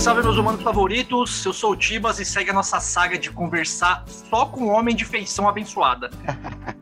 Salve, meus humanos favoritos. Eu sou o Tibas e segue a nossa saga de conversar só com um homem de feição abençoada.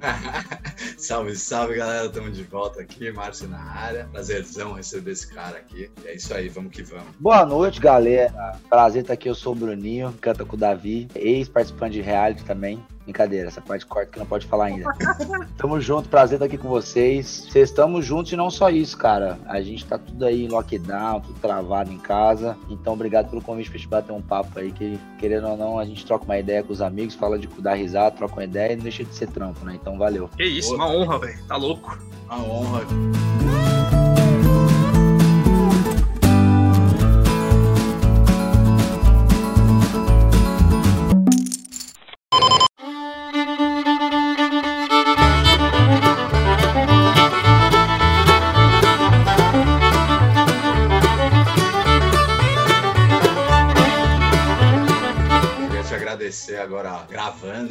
salve, salve, galera. Estamos de volta aqui. Márcio na área. Prazerzão receber esse cara aqui. E é isso aí, vamos que vamos. Boa noite, galera. Prazer estar aqui. Eu sou o Bruninho, canta com o Davi, ex-participante de reality também. Brincadeira, essa parte corta que não pode falar ainda. Tamo junto, prazer estar aqui com vocês. Vocês estamos juntos e não só isso, cara. A gente tá tudo aí em lockdown, tudo travado em casa. Então, obrigado pelo convite pra gente bater um papo aí, que querendo ou não, a gente troca uma ideia com os amigos, fala de dar risada, troca uma ideia e não deixa de ser trampo, né? Então, valeu. Que isso. Uma honra, velho. Tá louco. Uma honra.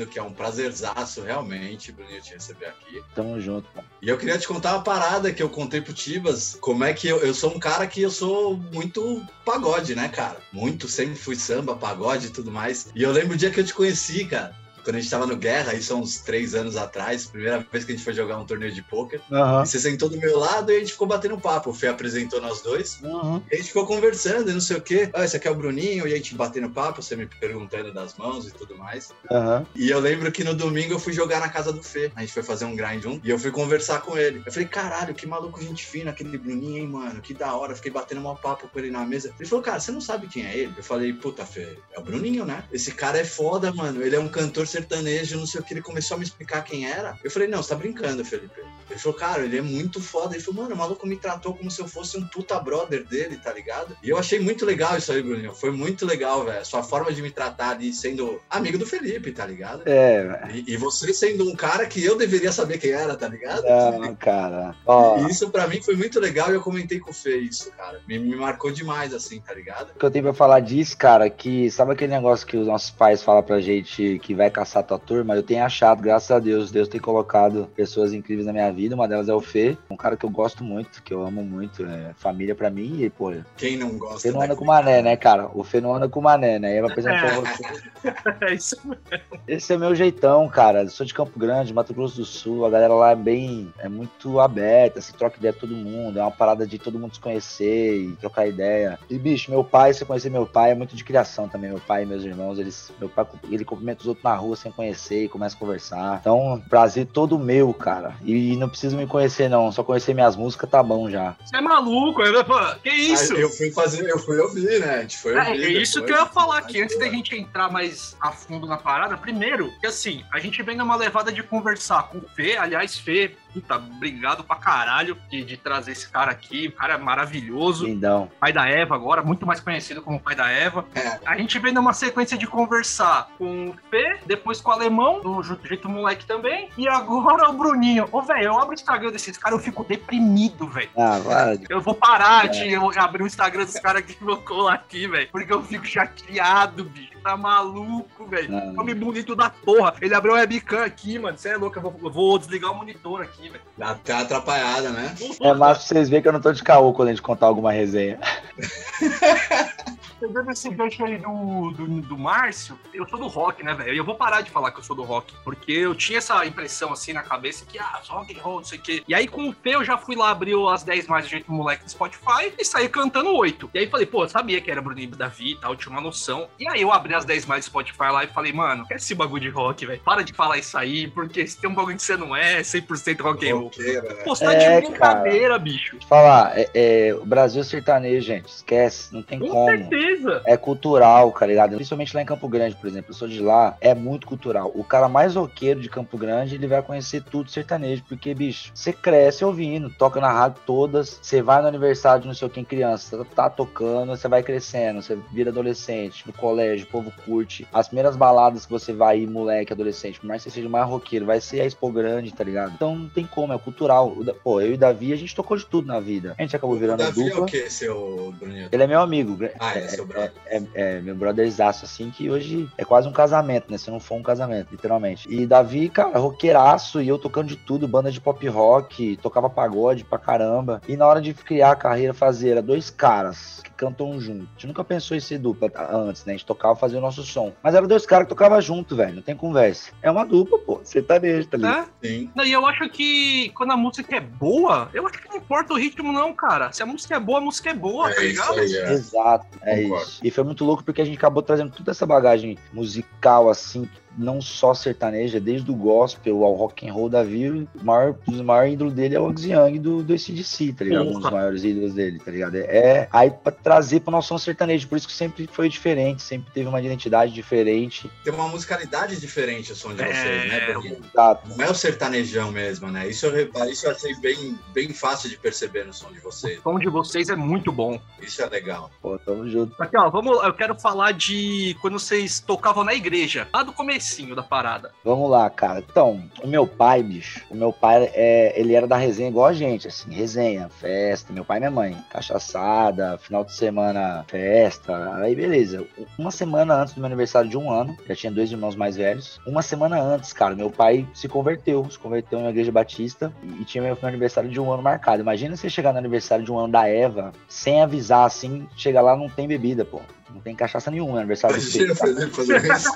Que é um prazerzaço realmente, Bruninho, te receber aqui. Tamo junto, pô. E eu queria te contar uma parada que eu contei pro Tibas, como é que eu, eu sou um cara que eu sou muito pagode, né, cara? Muito, sempre fui samba, pagode e tudo mais. E eu lembro o dia que eu te conheci, cara quando a gente tava no Guerra, isso há uns três anos atrás, primeira vez que a gente foi jogar um torneio de pôquer. Uhum. Você sentou do meu lado e a gente ficou batendo papo. O Fê apresentou nós dois. Uhum. E a gente ficou conversando e não sei o quê. Ah, esse aqui é o Bruninho. E a gente batendo papo, você me perguntando das mãos e tudo mais. Uhum. E eu lembro que no domingo eu fui jogar na casa do Fê. A gente foi fazer um grind um. E eu fui conversar com ele. Eu falei, caralho, que maluco gente fina aquele Bruninho, hein, mano? Que da hora. fiquei batendo um papo com ele na mesa. Ele falou, cara, você não sabe quem é ele? Eu falei, puta, Fê, é o Bruninho, né? Esse cara é foda, mano. Ele é um cantor sertanejo, não sei o que, ele começou a me explicar quem era. Eu falei, não, você tá brincando, Felipe. Ele falou, cara, ele é muito foda. Ele falou, mano, o maluco me tratou como se eu fosse um puta brother dele, tá ligado? E eu achei muito legal isso aí, Bruninho. Foi muito legal, velho. Sua forma de me tratar ali sendo amigo do Felipe, tá ligado? É, e, e, você sendo um cara que eu deveria saber quem era, tá ligado? Não, cara. Oh. E isso pra mim foi muito legal e eu comentei com o Fê isso, cara. Me, me marcou demais, assim, tá ligado? O que eu tenho pra falar disso, cara, que sabe aquele negócio que os nossos pais falam pra gente que vai caçar tua turma? Eu tenho achado, graças a Deus, Deus tem colocado pessoas incríveis na minha vida. Uma delas é o Fê, um cara que eu gosto muito, que eu amo muito. É família pra mim e, pô. Quem não gosta? Fê não anda com mané, né, cara? O Fê não anda com mané, né? Eu vou apresentar é. você. É isso mesmo. Esse é meu jeitão, cara. Eu sou de Campo Grande, Mato Grosso do Sul. A galera lá é bem. É muito aberta, se troca ideia com todo mundo. É uma parada de todo mundo se conhecer e trocar ideia. E, bicho, meu pai, se você conhecer meu pai, é muito de criação também. Meu pai e meus irmãos, eles. Meu pai, ele cumprimenta os outros na rua sem conhecer e começa a conversar. Então, prazer todo meu, cara. E não precisa me conhecer, não. Só conhecer minhas músicas tá bom já. Você é maluco, eu, que isso? eu fui fazer, eu fui ouvir, né? A gente foi é, ouvir. É, é isso que eu ia falar aqui, antes da gente entrar mais a fundo na parada. Primeiro, que assim, a gente vem numa levada de conversar com o Fê, aliás, Fê, puta, obrigado pra caralho de, de trazer esse cara aqui. O cara é maravilhoso. Lindão. Pai da Eva agora, muito mais conhecido como pai da Eva. É. A gente vem numa sequência de conversar com o Fê, depois com o Alemão, do Jeito Moleque também, e agora o Bruninho. Ô, velho, eu abro o Instagram desses caras, eu fico deprimido, velho. Ah, vai. Eu vou parar é. de abrir o Instagram dos caras que colocou aqui, velho, porque eu fico chateado, bicho tá maluco, velho. Nome bonito da porra. Ele abriu a webcam aqui, mano. Você é louco, eu vou, eu vou, desligar o monitor aqui, velho. Dá até atrapalhada, né? É mais pra vocês verem que eu não tô de caô quando a gente contar alguma resenha. pegando esse gancho aí do, do, do Márcio, eu sou do rock, né, velho? E eu vou parar de falar que eu sou do rock, porque eu tinha essa impressão assim na cabeça que, ah, rock and roll, não sei o quê. E aí com o P eu já fui lá abrir as 10 mais do jeito moleque do Spotify e saí cantando 8. E aí falei, pô, eu sabia que era Bruninho Davi e tal, tinha uma noção. E aí eu abri as 10 mais do Spotify lá e falei, mano, que é esse bagulho de rock, velho? Para de falar isso aí, porque se tem um bagulho que você não é, 100% rock and roll. Né? Você tá é, de brincadeira, cara. bicho. Falar, é, é, o Brasil sertanejo, gente, esquece, não tem com como. Com certeza. É cultural, tá ligado? Principalmente lá em Campo Grande, por exemplo. Eu sou de lá, é muito cultural. O cara mais roqueiro de Campo Grande, ele vai conhecer tudo sertanejo, porque, bicho, você cresce ouvindo, toca na rádio todas, você vai no aniversário de não sei quem criança, tá tocando, você vai crescendo, você vira adolescente, no colégio, o povo curte. As primeiras baladas que você vai ir, moleque, adolescente, por mais que você seja mais roqueiro, vai ser a Expo Grande, tá ligado? Então não tem como, é cultural. Pô, eu e o Davi, a gente tocou de tudo na vida. A gente acabou virando o Davi dupla. é o quê, seu Bruninho? Ele é meu amigo. Ah, é, é brother. É, é, meu brotherzaço, assim, que hoje é quase um casamento, né? Se não for um casamento, literalmente. E Davi, cara, roqueiraço, e eu tocando de tudo, banda de pop rock, tocava pagode pra caramba. E na hora de criar a carreira, fazer, era dois caras cantam junto. A gente nunca pensou em ser dupla antes, né? A gente tocava fazer o nosso som. Mas eram dois caras que tocavam junto, velho. Não tem conversa. É uma dupla, pô. Sertanejo, tá ligado? É? Sim. e eu acho que quando a música é boa, eu acho que não importa o ritmo, não, cara. Se a música é boa, a música é boa, é tá ligado? Aí, é. Exato, é Concordo. isso. E foi muito louco porque a gente acabou trazendo toda essa bagagem musical, assim, não só sertaneja, desde o gospel ao rock and roll da vida, o maior, o maior ídolo dele é o Angus Young do, do ACDC, tá ligado? Um dos maiores ídolos dele, tá ligado? É aí pra trazer pra noção sertaneja, por isso que sempre foi diferente, sempre teve uma identidade diferente. Tem uma musicalidade diferente o som de é... vocês, né? Porque Exato. não é o sertanejão mesmo, né? Isso eu, isso eu achei bem, bem fácil de perceber no som de vocês. O som de vocês é muito bom. Isso é legal. Pô, tamo junto. Aqui, ó, vamos, eu quero falar de quando vocês tocavam na igreja, lá do começo comecinho da parada. Vamos lá, cara. Então, o meu pai, bicho, o meu pai, é, ele era da resenha igual a gente, assim, resenha, festa, meu pai e minha mãe, cachaçada, final de semana, festa, aí beleza. Uma semana antes do meu aniversário de um ano, já tinha dois irmãos mais velhos, uma semana antes, cara, meu pai se converteu, se converteu na igreja batista e, tinha meu, meu aniversário de um ano marcado. Imagina você chegar no aniversário de um ano da Eva, sem avisar, assim, chegar lá não tem bebida, pô. Não tem cachaça nenhuma no aniversário Imagina fazer, fazer isso.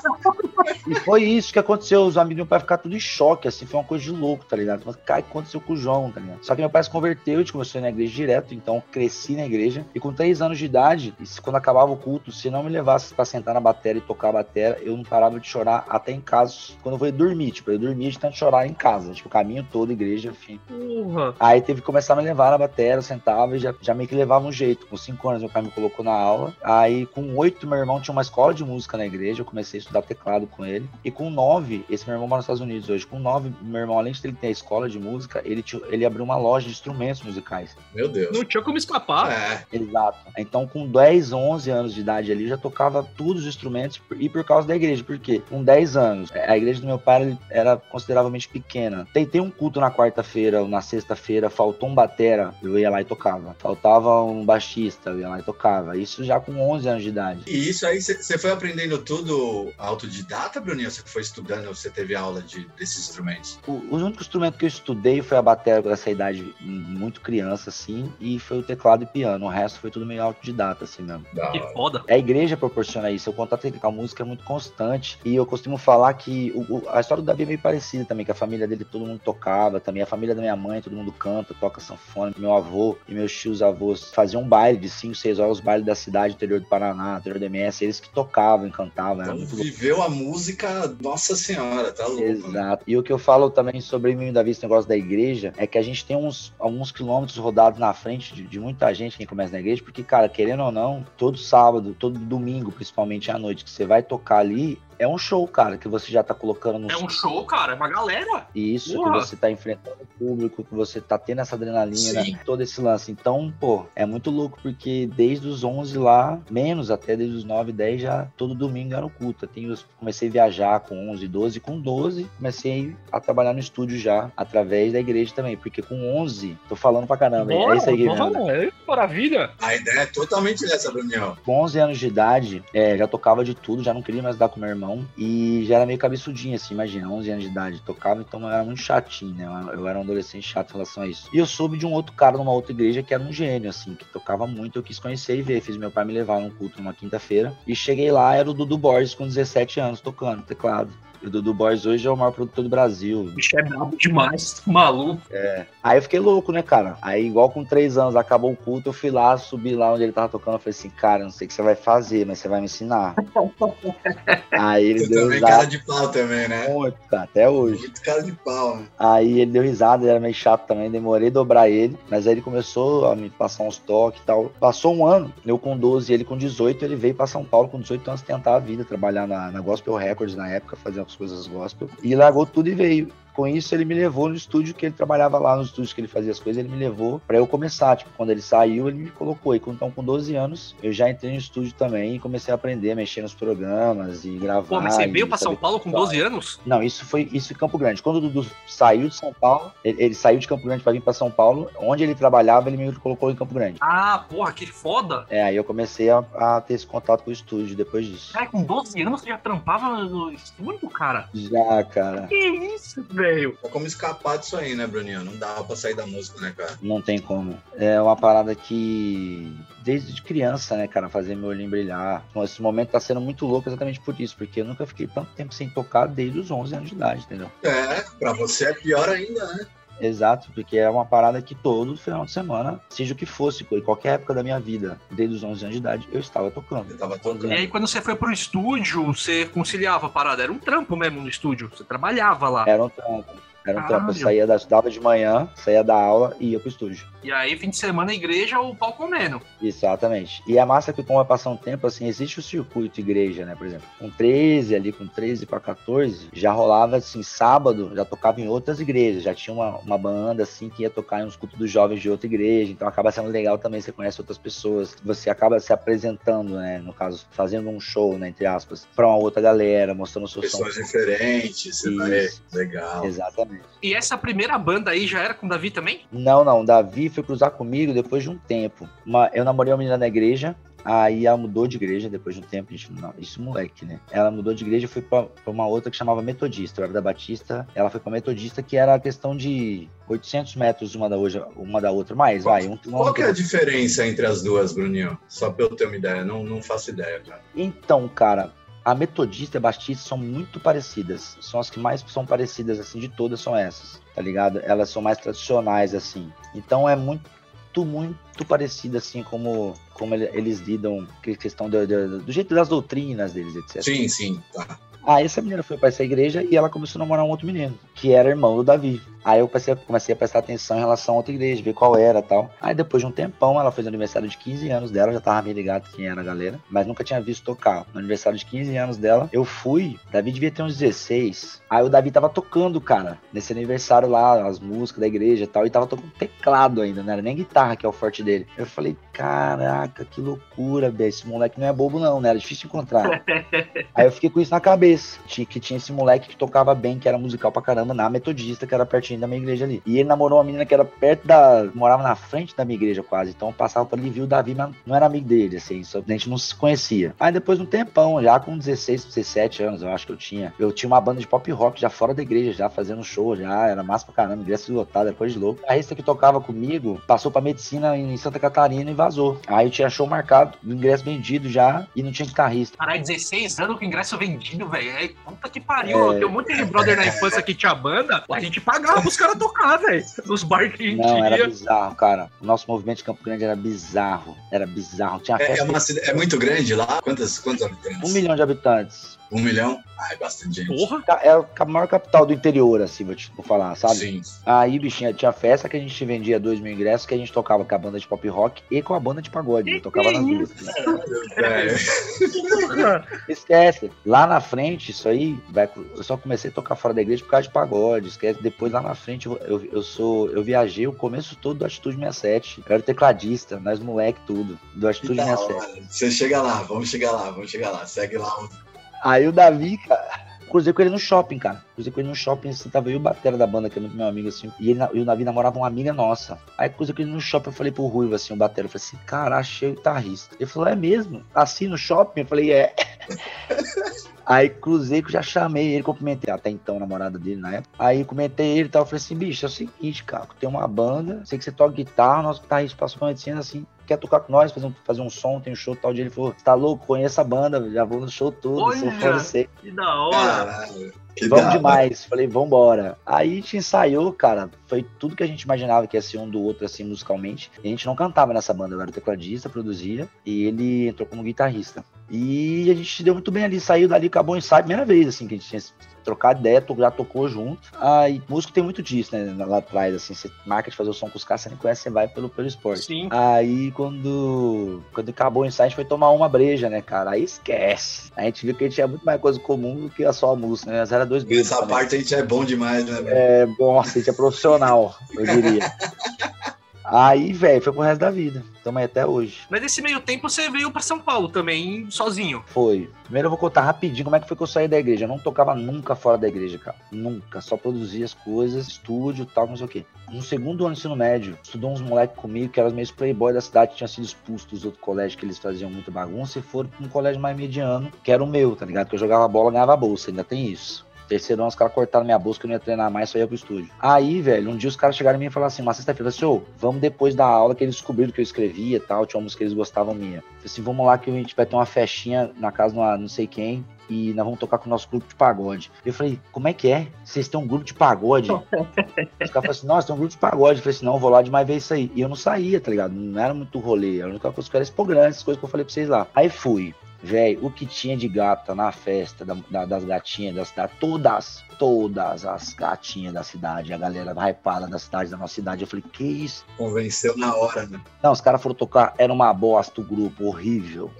E foi isso que aconteceu. Os amigos do meu pai ficaram tudo em choque, assim, foi uma coisa de louco, tá ligado? Mas, cara, o que aconteceu com o João, tá ligado? Só que meu pai se converteu, a gente começou a ir na igreja direto, então cresci na igreja. E com três anos de idade, quando acabava o culto, se não me levasse pra sentar na bateria e tocar a bateria, eu não parava de chorar até em casa, quando eu ia dormir. Tipo, eu dormia de tanto chorar em casa, tipo, o caminho todo, igreja, enfim. Uhum. Aí teve que começar a me levar na bateria, sentava e já, já meio que levava um jeito. Com cinco anos, meu pai me colocou na aula. Aí, com oito, meu irmão tinha uma escola de música na igreja, eu comecei a estudar teclado com ele. E com nove, esse meu irmão mora nos Estados Unidos hoje, com nove, meu irmão, além de ele ter a escola de música, ele, ele abriu uma loja de instrumentos musicais. Meu Deus. Não tinha como escapar. É. Exato. Então, com 10, 11 anos de idade ali, já tocava todos os instrumentos e por causa da igreja. Por quê? Com 10 anos, a igreja do meu pai era consideravelmente pequena. Tentei um culto na quarta-feira ou na sexta-feira, faltou um batera, eu ia lá e tocava. Faltava um baixista, eu ia lá e tocava. Isso já com 11 anos de idade. E isso aí, você foi aprendendo tudo autodidata, Bruninho? Você foi estudando, você teve aula de, desses instrumentos? O, o único instrumento que eu estudei foi a bateria dessa idade muito criança, assim, e foi o teclado e piano. O resto foi tudo meio autodidata, assim mesmo. Que foda. A igreja proporciona isso. O contato com a música é muito constante. E eu costumo falar que o, a história do Davi é meio parecida também, que a família dele todo mundo tocava, também a família da minha mãe, todo mundo canta, toca sanfona. Meu avô e meus tios avós faziam um baile de 5, 6 horas, os bailes da cidade, interior do Paraná, interior do MS, eles que tocavam e cantavam. Então, viveu a música, nossa senhora, tá louco. Exato. E o que eu falo também sobre mim, Davi, esse negócio da igreja, é que a gente tem uns alguns quilômetros rodados na frente de, de muita gente que começa na igreja, porque, cara, querendo ou não, todo sábado, todo domingo, principalmente à noite, que você vai tocar ali, é um show, cara, que você já tá colocando no. É um show, cara, é uma galera. Isso, que você tá enfrentando o público, que você tá tendo essa adrenalina, Sim. todo esse lance. Então, pô, é muito louco, porque desde os 11 lá, menos até desde os 9, 10, já todo domingo era o culto. Eu comecei a viajar com 11, 12, com 12, comecei a trabalhar no estúdio já, através da igreja também, porque com 11, tô falando pra caramba, Bora, é isso aí, Guilherme. É maravilha. A ideia é totalmente essa, Daniel. Com 11 anos de idade, é, já tocava de tudo, já não queria mais dar com meu irmão e já era meio cabeçudinho, assim, imagina, 11 anos de idade, tocava, então eu era muito chatinho, né? Eu era um adolescente chato em relação a isso. E eu soube de um outro cara numa outra igreja que era um gênio, assim, que tocava muito, eu quis conhecer e ver. Fiz meu pai me levar num culto numa quinta-feira e cheguei lá, era o Dudu Borges com 17 anos tocando teclado. O Dudu Boys hoje é o maior produtor do Brasil. O bicho é brabo demais, maluco. É. Aí eu fiquei louco, né, cara? Aí, igual com três anos, acabou o culto, eu fui lá, subi lá onde ele tava tocando. Eu falei assim, cara, não sei o que você vai fazer, mas você vai me ensinar. Aí ele você deu também risada. cara de pau também, né? Muito, cara, até hoje. Muito cara de pau, né? Aí ele deu risada, ele era meio chato também, demorei a dobrar ele, mas aí ele começou a me passar uns toques e tal. Passou um ano, eu com 12 ele com 18, ele veio pra São Paulo com 18 anos tentar a vida, trabalhar na, na Gospel Records na época, fazer as coisas gospel. E largou tudo e veio com isso ele me levou no estúdio que ele trabalhava lá, nos estúdios que ele fazia as coisas, ele me levou para eu começar. Tipo, quando ele saiu, ele me colocou. E então, com 12 anos, eu já entrei no estúdio também e comecei a aprender a mexer nos programas e gravar. Pô, mas você veio para São Paulo com 12 anos? Não, isso foi isso em Campo Grande. Quando o Dudu saiu de São Paulo, ele, ele saiu de Campo Grande para vir para São Paulo, onde ele trabalhava, ele me colocou em Campo Grande. Ah, porra, que foda! É, aí eu comecei a, a ter esse contato com o estúdio depois disso. Cara, com 12 anos você já trampava no estúdio, cara? Já, cara. Que isso, velho? É como escapar disso aí, né, Bruninho? Não dava pra sair da música, né, cara? Não tem como. É uma parada que, desde criança, né, cara, fazer meu olhinho brilhar. Esse momento tá sendo muito louco exatamente por isso, porque eu nunca fiquei tanto tempo sem tocar desde os 11 anos de idade, entendeu? É, pra você é pior ainda, né? Exato, porque é uma parada que todo final de semana, seja o que fosse, em qualquer época da minha vida, desde os 11 anos de idade, eu estava tocando. Eu tava tocando. E aí, quando você foi pro estúdio, você conciliava a parada? Era um trampo mesmo no estúdio. Você trabalhava lá. Era um trampo. Era um trampo. Eu saía da, estudava de manhã, saía da aula e ia pro estúdio. E aí, fim de semana, igreja, o pau comendo. Exatamente. E a massa que como vai passar um tempo, assim, existe o circuito igreja, né? Por exemplo, com 13 ali, com 13 para 14, já rolava assim, sábado, já tocava em outras igrejas, já tinha uma, uma banda assim que ia tocar em uns cultos dos jovens de outra igreja, então acaba sendo legal também, você conhece outras pessoas, você acaba se apresentando, né? No caso, fazendo um show, né, entre aspas, pra uma outra galera, mostrando o seu som. Pessoas diferentes, você vai. Isso. Legal. Exatamente. E essa primeira banda aí já era com o Davi também? Não, não. Davi foi cruzar comigo depois de um tempo. Uma, eu namorei uma menina na igreja. Aí ela mudou de igreja depois de um tempo, a gente, não, isso moleque, né? Ela mudou de igreja e foi pra, pra uma outra que chamava Metodista. Eu era da Batista, ela foi pra Metodista, que era a questão de 800 metros uma da, hoje, uma da outra. Mais, vai. Um, um Qual que é a diferença entre as duas, Bruninho? Só pra eu ter uma ideia, não, não faço ideia, cara. Então, cara, a Metodista e a Batista são muito parecidas. São as que mais são parecidas, assim, de todas são essas, tá ligado? Elas são mais tradicionais, assim. Então é muito, muito parecido, assim, como, como ele- eles lidam com a questão do, do, do jeito das doutrinas deles, etc. Sim, sim, tá. Aí essa menina foi pra essa igreja e ela começou a namorar um outro menino, que era irmão do Davi. Aí eu comecei, comecei a prestar atenção em relação a outra igreja, ver qual era e tal. Aí depois de um tempão, ela fez o aniversário de 15 anos dela, já tava meio ligado quem era a galera, mas nunca tinha visto tocar. No aniversário de 15 anos dela, eu fui, Davi devia ter uns 16. Aí o Davi tava tocando, cara, nesse aniversário lá, as músicas da igreja e tal, e tava tocando teclado ainda, não era nem guitarra que é o forte dele. Eu falei, caraca, que loucura, Bé, esse moleque não é bobo não, né? Era difícil de encontrar. Aí eu fiquei com isso na cabeça. Que tinha esse moleque que tocava bem, que era musical pra caramba, na Metodista, que era pertinho da minha igreja ali. E ele namorou uma menina que era perto da. morava na frente da minha igreja quase. Então eu passava por ali e viu o Davi, mas não era amigo dele, assim. Só, a gente não se conhecia. Aí depois de um tempão, já com 16, 17 anos, eu acho que eu tinha. Eu tinha uma banda de pop rock já fora da igreja, já fazendo show, já. Era massa pra caramba, ingresso lotado, era coisa de louco. A resta que tocava comigo passou pra medicina em Santa Catarina e vazou. Aí eu tinha show marcado, ingresso vendido já e não tinha guitarrista. Caralho, 16 anos com ingresso vendido, velho. Puta que pariu. É. Tem um monte de brother na infância que tinha banda. A gente pagava pros caras tocar, velho. Nos bar que a gente Não, era bizarro, cara. O nosso movimento de Campo Grande era bizarro. Era bizarro. Tinha É, é, uma é muito grande lá? Quantos, quantos habitantes? um milhão de habitantes. Um milhão? Ah, é bastante gente. Porra. Era a maior capital do interior, assim, vou te vou falar, sabe? Sim. Aí, bichinha, tinha festa que a gente vendia dois mil ingressos, que a gente tocava com a banda de pop rock e com a banda de pagode. Eu tocava nas duas. né? É, Esquece. Lá na frente, isso aí, vai, eu só comecei a tocar fora da igreja por causa de pagode. Esquece. Depois, lá na frente, eu, eu, eu sou. Eu viajei o começo todo do Atitude 67. Eu era tecladista, nós moleque, tudo. Do Atitude da 67. hora. Você chega lá, vamos chegar lá, vamos chegar lá. Segue lá. Aí o Davi, cara. Cruzei com ele no shopping, cara. Cruzei com ele no shopping, assim, tava eu e o Batera da banda, que é muito meu amigo, assim. E, ele, e o Davi namorava uma amiga nossa. Aí cruzei com ele no shopping, eu falei pro Ruivo, assim, o Batera. Eu falei assim, cara, achei o guitarrista. Ele falou, é mesmo? Assim, no shopping? Eu falei, é. Aí cruzei que já chamei ele, cumprimentei até então a namorada dele na época. Aí comentei ele e tal. Eu falei assim, bicho, é o seguinte, cara, tem uma banda, sei que você toca guitarra, nosso guitarrista passou pra medicina assim, quer tocar com nós, fazer um, fazer um som, tem um show tal dia. Ele falou, tá louco? Conheço a banda, já vou no show todo, sou Olha! fã de você. Que da hora. Caralho. Que Vamos demais. Falei, vambora. Aí a gente ensaiou, cara. Foi tudo que a gente imaginava que ia ser um do outro, assim, musicalmente. E a gente não cantava nessa banda. Eu era tecladista, produzia. E ele entrou como guitarrista. E a gente se deu muito bem ali. Saiu dali, acabou o ensaio. Primeira vez, assim, que a gente tinha trocado ideia, já tocou junto. Aí, músico tem muito disso, né? Lá atrás, assim, você marca de fazer o som com os caras, você nem conhece, você vai pelo, pelo esporte. Sim. Aí quando, quando acabou o ensaio, a gente foi tomar uma breja, né, cara? Aí esquece. A gente viu que a gente tinha muito mais coisa comum do que a só a música, né? Nós era dois. Essa também. parte a gente é bom demais, né? velho? É, nossa, a gente é profissional, eu diria. Aí, velho, foi pro resto da vida. Tamo aí até hoje. Mas nesse meio tempo você veio pra São Paulo também, sozinho. Foi. Primeiro eu vou contar rapidinho como é que foi que eu saí da igreja. Eu não tocava nunca fora da igreja, cara. Nunca. Só produzia as coisas, estúdio tal, não sei o quê. No segundo ano do ensino médio, estudou uns moleques comigo que eram os meus playboy da cidade, que tinham sido expulsos dos outros colégios que eles faziam muita bagunça e foram pra um colégio mais mediano, que era o meu, tá ligado? Que eu jogava bola, ganhava bolsa, ainda tem isso. Terceiro ano, os caras cortaram minha bolsa que eu não ia treinar mais, só ia pro estúdio. Aí, velho, um dia os caras chegaram em mim e falaram assim, uma sexta-feira, assim, ô, vamos depois da aula que eles descobriram que eu escrevia e tal, tinha uma música que eles gostavam minha. Falei assim, vamos lá que a gente vai ter uma festinha na casa de uma não sei quem, e nós vamos tocar com o nosso grupo de pagode. Eu falei, como é que é? Vocês têm um grupo de pagode? Os caras falaram assim, nossa, tem um grupo de pagode. Eu falei assim, não, vou lá demais ver isso aí. E eu não saía, tá ligado? Não era muito rolê. A única coisa que era esse grande, essas coisas que eu falei pra vocês lá. Aí fui. Velho, o que tinha de gata na festa da, da, das gatinhas da cidade, todas, todas as gatinhas da cidade, a galera hypada da cidade, da nossa cidade. Eu falei, que isso? Convenceu na hora, né? Não, os caras foram tocar, era uma bosta o grupo, horrível.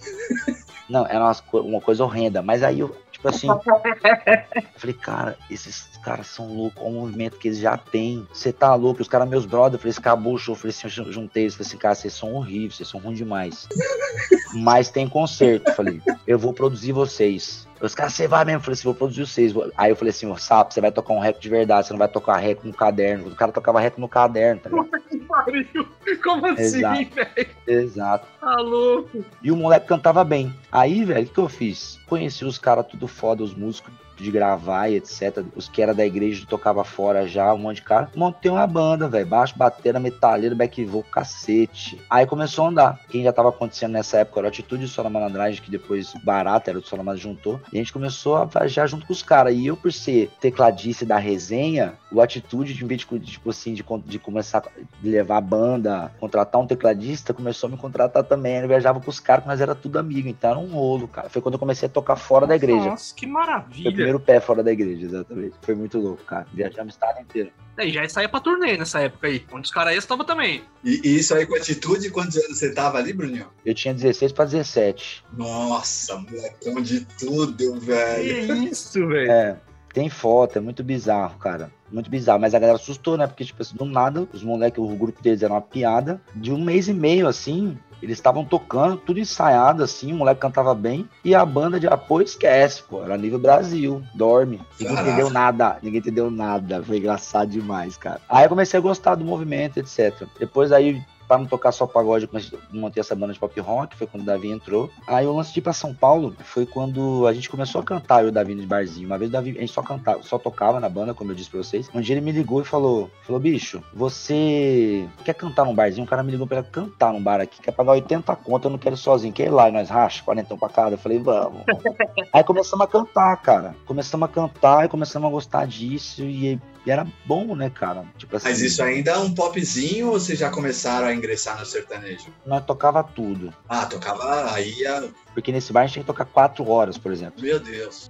Não, era uma, uma coisa horrenda. Mas aí eu, tipo assim, eu falei, cara, esses caras são loucos, olha o movimento que eles já têm. Você tá louco? Os caras, meus brothers, eu falei, acabou o show, eu falei assim, eu juntei eles, falei assim, cara, vocês são horríveis, vocês são ruins demais. Mas tem concerto, falei, eu vou produzir vocês. Os caras, você vai mesmo? Eu falei assim, vou produzir vocês. Aí eu falei assim, ô sapo, você vai tocar um rec de verdade, você não vai tocar rec no caderno. O cara tocava rec no caderno, tá ligado? Como assim, velho? Exato. Tá louco. E o moleque cantava bem. Aí, velho, o que eu fiz? Conheci os caras tudo foda, os músicos de gravar e etc. Os que era da igreja tocava fora já, um monte de cara. Montei uma banda, velho. Baixo, bateria, metaleiro, back vocal, cacete. Aí começou a andar. Quem já tava acontecendo nessa época era a Atitude do Andrade, que depois Barata era do Solomon juntou. E a gente começou a viajar junto com os caras. E eu, por ser tecladista da resenha, o Atitude, de vez de, tipo assim, de, de começar a levar a banda, contratar um tecladista, começou a me contratar também. Eu viajava com os caras, mas era tudo amigo. Então era um rolo, cara. Foi quando eu comecei a tocar fora da igreja. Nossa, que maravilha. Foi o primeiro pé fora da igreja, exatamente. Foi muito louco, cara. Viajamos o estado inteiro. É, já saía pra turnê nessa época aí, onde os caras estavam também. E, e, isso aí com atitude, quantos anos você tava ali, Bruninho? Eu tinha 16 pra 17. Nossa, molecão de tudo, velho. Que isso, velho. É, tem foto, é muito bizarro, cara. Muito bizarro, mas a galera assustou, né? Porque, tipo assim, do nada, os moleques, o grupo deles era uma piada. De um mês e meio, assim, eles estavam tocando, tudo ensaiado, assim, o moleque cantava bem. E a banda de apoio esquece, pô. Era nível Brasil, dorme. Ninguém Caraca. entendeu nada, ninguém entendeu nada. Foi engraçado demais, cara. Aí eu comecei a gostar do movimento, etc. Depois aí para não tocar só pagode, eu montei essa banda de pop rock, foi quando o Davi entrou. Aí o lance de ir pra São Paulo foi quando a gente começou a cantar, eu e o Davi no barzinho. Uma vez o Davi, a gente só cantava, só tocava na banda, como eu disse pra vocês. Um dia ele me ligou e falou: falou, bicho, você quer cantar num barzinho? Um cara me ligou pra cantar num bar aqui, quer pagar 80 conto, eu não quero ir sozinho, quer ir lá e nós racha, 40 pra cada. Eu falei, vamos. Aí começamos a cantar, cara. Começamos a cantar e começamos a gostar disso. E e era bom, né, cara? Tipo assim, Mas isso ainda é um popzinho ou vocês já começaram a ingressar no sertanejo? Nós tocava tudo. Ah, tocava aí. A... Porque nesse bar a gente tinha que tocar quatro horas, por exemplo. Meu Deus.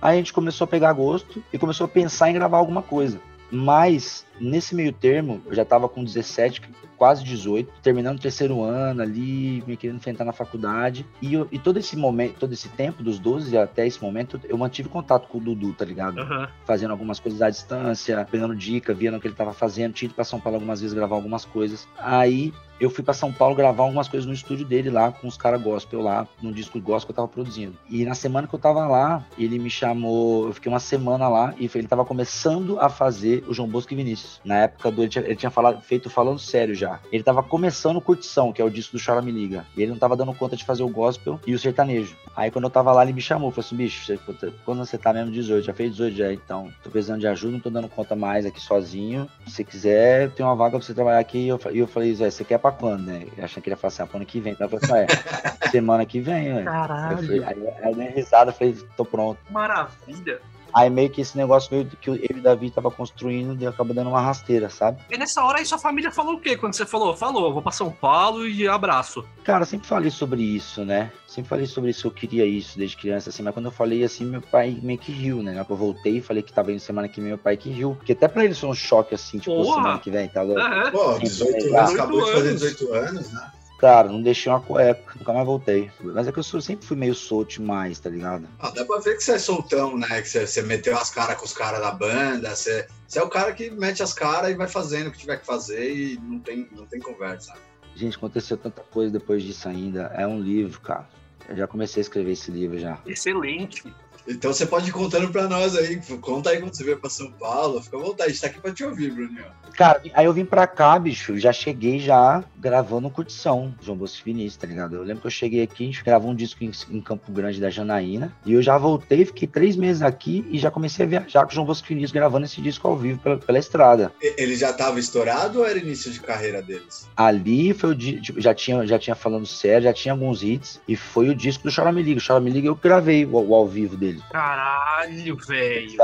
Aí a gente começou a pegar gosto e começou a pensar em gravar alguma coisa. Mas nesse meio termo, eu já tava com 17, quase 18, terminando o terceiro ano ali, me querendo enfrentar na faculdade. E, eu, e todo esse momento, todo esse tempo, dos 12 até esse momento, eu mantive contato com o Dudu, tá ligado? Uhum. Fazendo algumas coisas à distância, pegando dica, vendo o que ele tava fazendo, tinha ido pra São Paulo algumas vezes gravar algumas coisas. Aí eu fui para São Paulo gravar algumas coisas no estúdio dele lá, com os caras gospel lá, no disco gospel que eu tava produzindo. E na semana que eu tava lá, ele me chamou, eu fiquei uma semana lá, e ele tava começando a fazer o João Bosco e Vinícius. Na época do. Ele tinha, ele tinha falado, feito falando sério já. Ele tava começando Curtição, que é o disco do Chora Me Liga. E ele não tava dando conta de fazer o gospel e o sertanejo. Aí quando eu tava lá, ele me chamou, falou assim: bicho, você, quando você tá mesmo 18, já fez 18 já, então tô precisando de ajuda, não tô dando conta mais aqui sozinho. Se quiser, tem uma vaga pra você trabalhar aqui. E eu, eu falei, Zé, você quer pra quando, né? Achando que ele ia falar assim, ah, ano que vem. Então eu falei assim, é, semana que vem? Caralho. Falei, aí, aí, aí, risada, falei, tô pronto. Maravilha. Aí meio que esse negócio meio que eu e o Davi tava construindo e acaba dando uma rasteira, sabe? E nessa hora aí sua família falou o quê quando você falou? Falou, vou pra São Paulo e abraço. Cara, sempre falei sobre isso, né? Sempre falei sobre isso, eu queria isso desde criança, assim, mas quando eu falei assim, meu pai meio que riu, né? Eu voltei e falei que tava indo semana que vem, meu pai que riu. Porque até pra eles foi um choque, assim, tipo, Porra. semana que vem, tá louco? Uhum. Pô, 18 anos, acabou de fazer 18 anos, né? Cara, não deixei uma cueca, nunca mais voltei. Mas é que eu sempre fui meio solto demais, tá ligado? Ah, dá pra ver que você é soltão, né? Que você, você meteu as caras com os caras da banda, você, você é o cara que mete as caras e vai fazendo o que tiver que fazer e não tem, não tem conversa. Gente, aconteceu tanta coisa depois disso ainda. É um livro, cara. Eu já comecei a escrever esse livro já. Excelente. Então você pode ir contando pra nós aí. Conta aí quando você veio pra São Paulo. Fica à vontade, a gente tá aqui pra te ouvir, Bruninho. Cara, aí eu vim pra cá, bicho, já cheguei já gravando curtição, João Bosco Vinícius, tá ligado? Eu lembro que eu cheguei aqui, a gente gravou um disco em, em Campo Grande da Janaína, e eu já voltei, fiquei três meses aqui e já comecei a viajar com o João Bosco Vinícius gravando esse disco ao vivo pela, pela estrada. Ele já tava estourado ou era início de carreira deles? Ali foi o tipo, já tinha, já tinha falando sério, já tinha alguns hits, e foi o disco do Chora Me Liga. O Chora Me Liga eu gravei o, o ao vivo dele. Caralho, velho.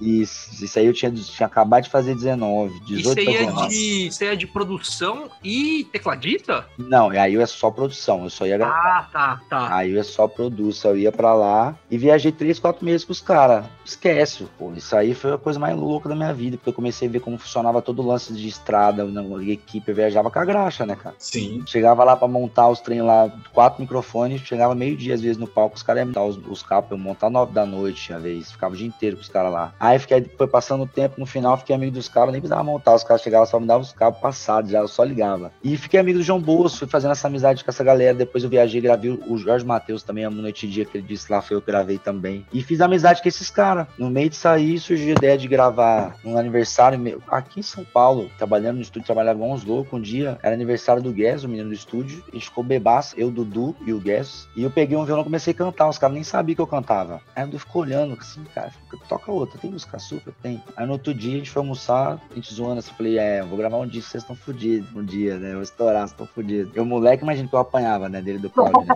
Isso, isso aí eu tinha, tinha acabado de fazer 19, 18 isso aí, é de, isso aí é de produção e tecladista? Não, aí é só produção, eu só ia gravar. Ah, tá, tá. Aí é só produção, eu ia pra lá e viajei 3, 4 meses com os caras. Esquece, pô, isso aí foi a coisa mais louca da minha vida, porque eu comecei a ver como funcionava todo o lance de estrada, na equipe, eu viajava com a graxa, né, cara? Sim. Chegava lá pra montar os trem lá, quatro microfones, chegava meio dia às vezes no palco, os caras iam montar os, os capos, eu montar nove da noite, tinha vez, ficava o dia inteiro com os caras lá. Aí fiquei, foi passando o tempo, no final fiquei amigo dos caras, nem precisava montar, os caras chegavam só me davam os cabos passados, já eu só ligava. E fiquei amigo do João Bolso, fui fazendo essa amizade com essa galera, depois eu viajei, gravei o Jorge Matheus também, a noite e dia que ele disse lá, foi eu que gravei também. E fiz amizade com esses caras. No meio de sair, surgiu a ideia de gravar um aniversário meu, aqui em São Paulo, trabalhando no estúdio, trabalhava uns loucos, um dia, era aniversário do Guess, o menino do estúdio, a gente ficou bebaço, eu, Dudu e o Guess, e eu peguei um violão e comecei a cantar, os caras nem sabiam que eu cantava. Aí o Dudu ficou olhando, assim, cara, toca outra, tem música super? Tem. Aí no outro dia a gente foi almoçar, a gente zoando assim, falei, é, vou gravar um disco, vocês estão fodidos um dia, né? Vou estourar, vocês estão fodidos. Eu, moleque, imagina que eu apanhava, né, dele do Claudio, né?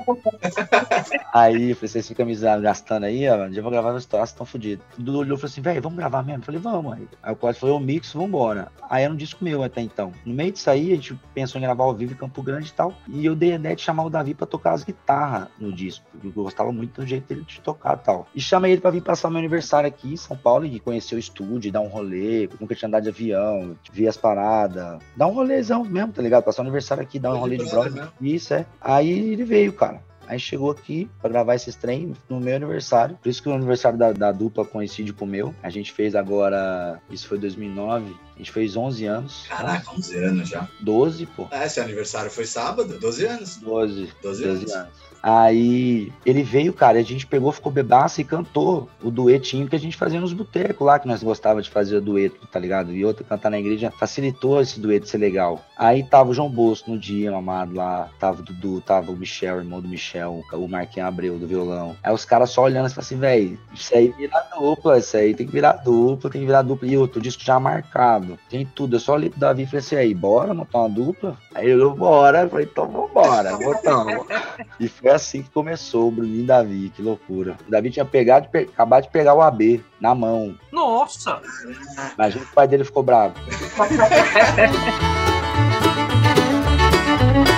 aí, falei, vocês ficam me gastando aí, ó, um dia eu vou gravar, vou estourar, vocês estão fodidos. O Dudu olhou e falou assim, velho, vamos gravar mesmo? Eu falei, vamos. Aí, aí o Claudio falou, eu mixo, vambora. Aí era um disco meu até então. No meio disso aí, a gente pensou em gravar ao vivo em Campo Grande e tal, e eu dei a ideia de chamar o Davi pra tocar as guitarras no disco, porque eu gostava muito do jeito dele de tocar e tal. E chamei ele pra vir passar meu aniversário aqui em São Paulo e conhecer o estúdio, dar um rolê, nunca tinha andado de avião, ver as paradas, dar um rolezão mesmo, tá ligado? Passar o aniversário aqui, dar um rolê de brother. Isso, é. Aí ele veio, cara. Aí chegou aqui para gravar esses trem no meu aniversário. Por isso que o aniversário da, da, dupla coincide com o meu. A gente fez agora, isso foi 2009. A gente fez 11 anos. Caraca, 11 anos já. 12, pô. É, esse aniversário foi sábado, 12 anos. 12. 12, 12 anos. anos. Aí ele veio, cara, a gente pegou, ficou bebaço e cantou o duetinho que a gente fazia nos botecos lá, que nós gostava de fazer o dueto, tá ligado? E outro cantar na igreja facilitou esse dueto ser legal. Aí tava o João Bosco no dia, mamado lá, tava o Dudu, tava o Michel, irmão do Michel, o Marquinhos Abreu do violão. Aí os caras só olhando e assim, assim, velho, isso aí vira dupla, isso aí tem que virar dupla, tem que virar dupla. E outro disco já marcado, tem tudo. Eu só olhei pro Davi e falei assim, aí, bora montar uma dupla? Aí ele falou, bora. Eu falei, então vambora, botamos. e foi assim que começou o Bruninho e Davi, que loucura. O Davi tinha pegado, pe... acabado de pegar o AB na mão. Nossa! Imagina que o pai dele ficou bravo.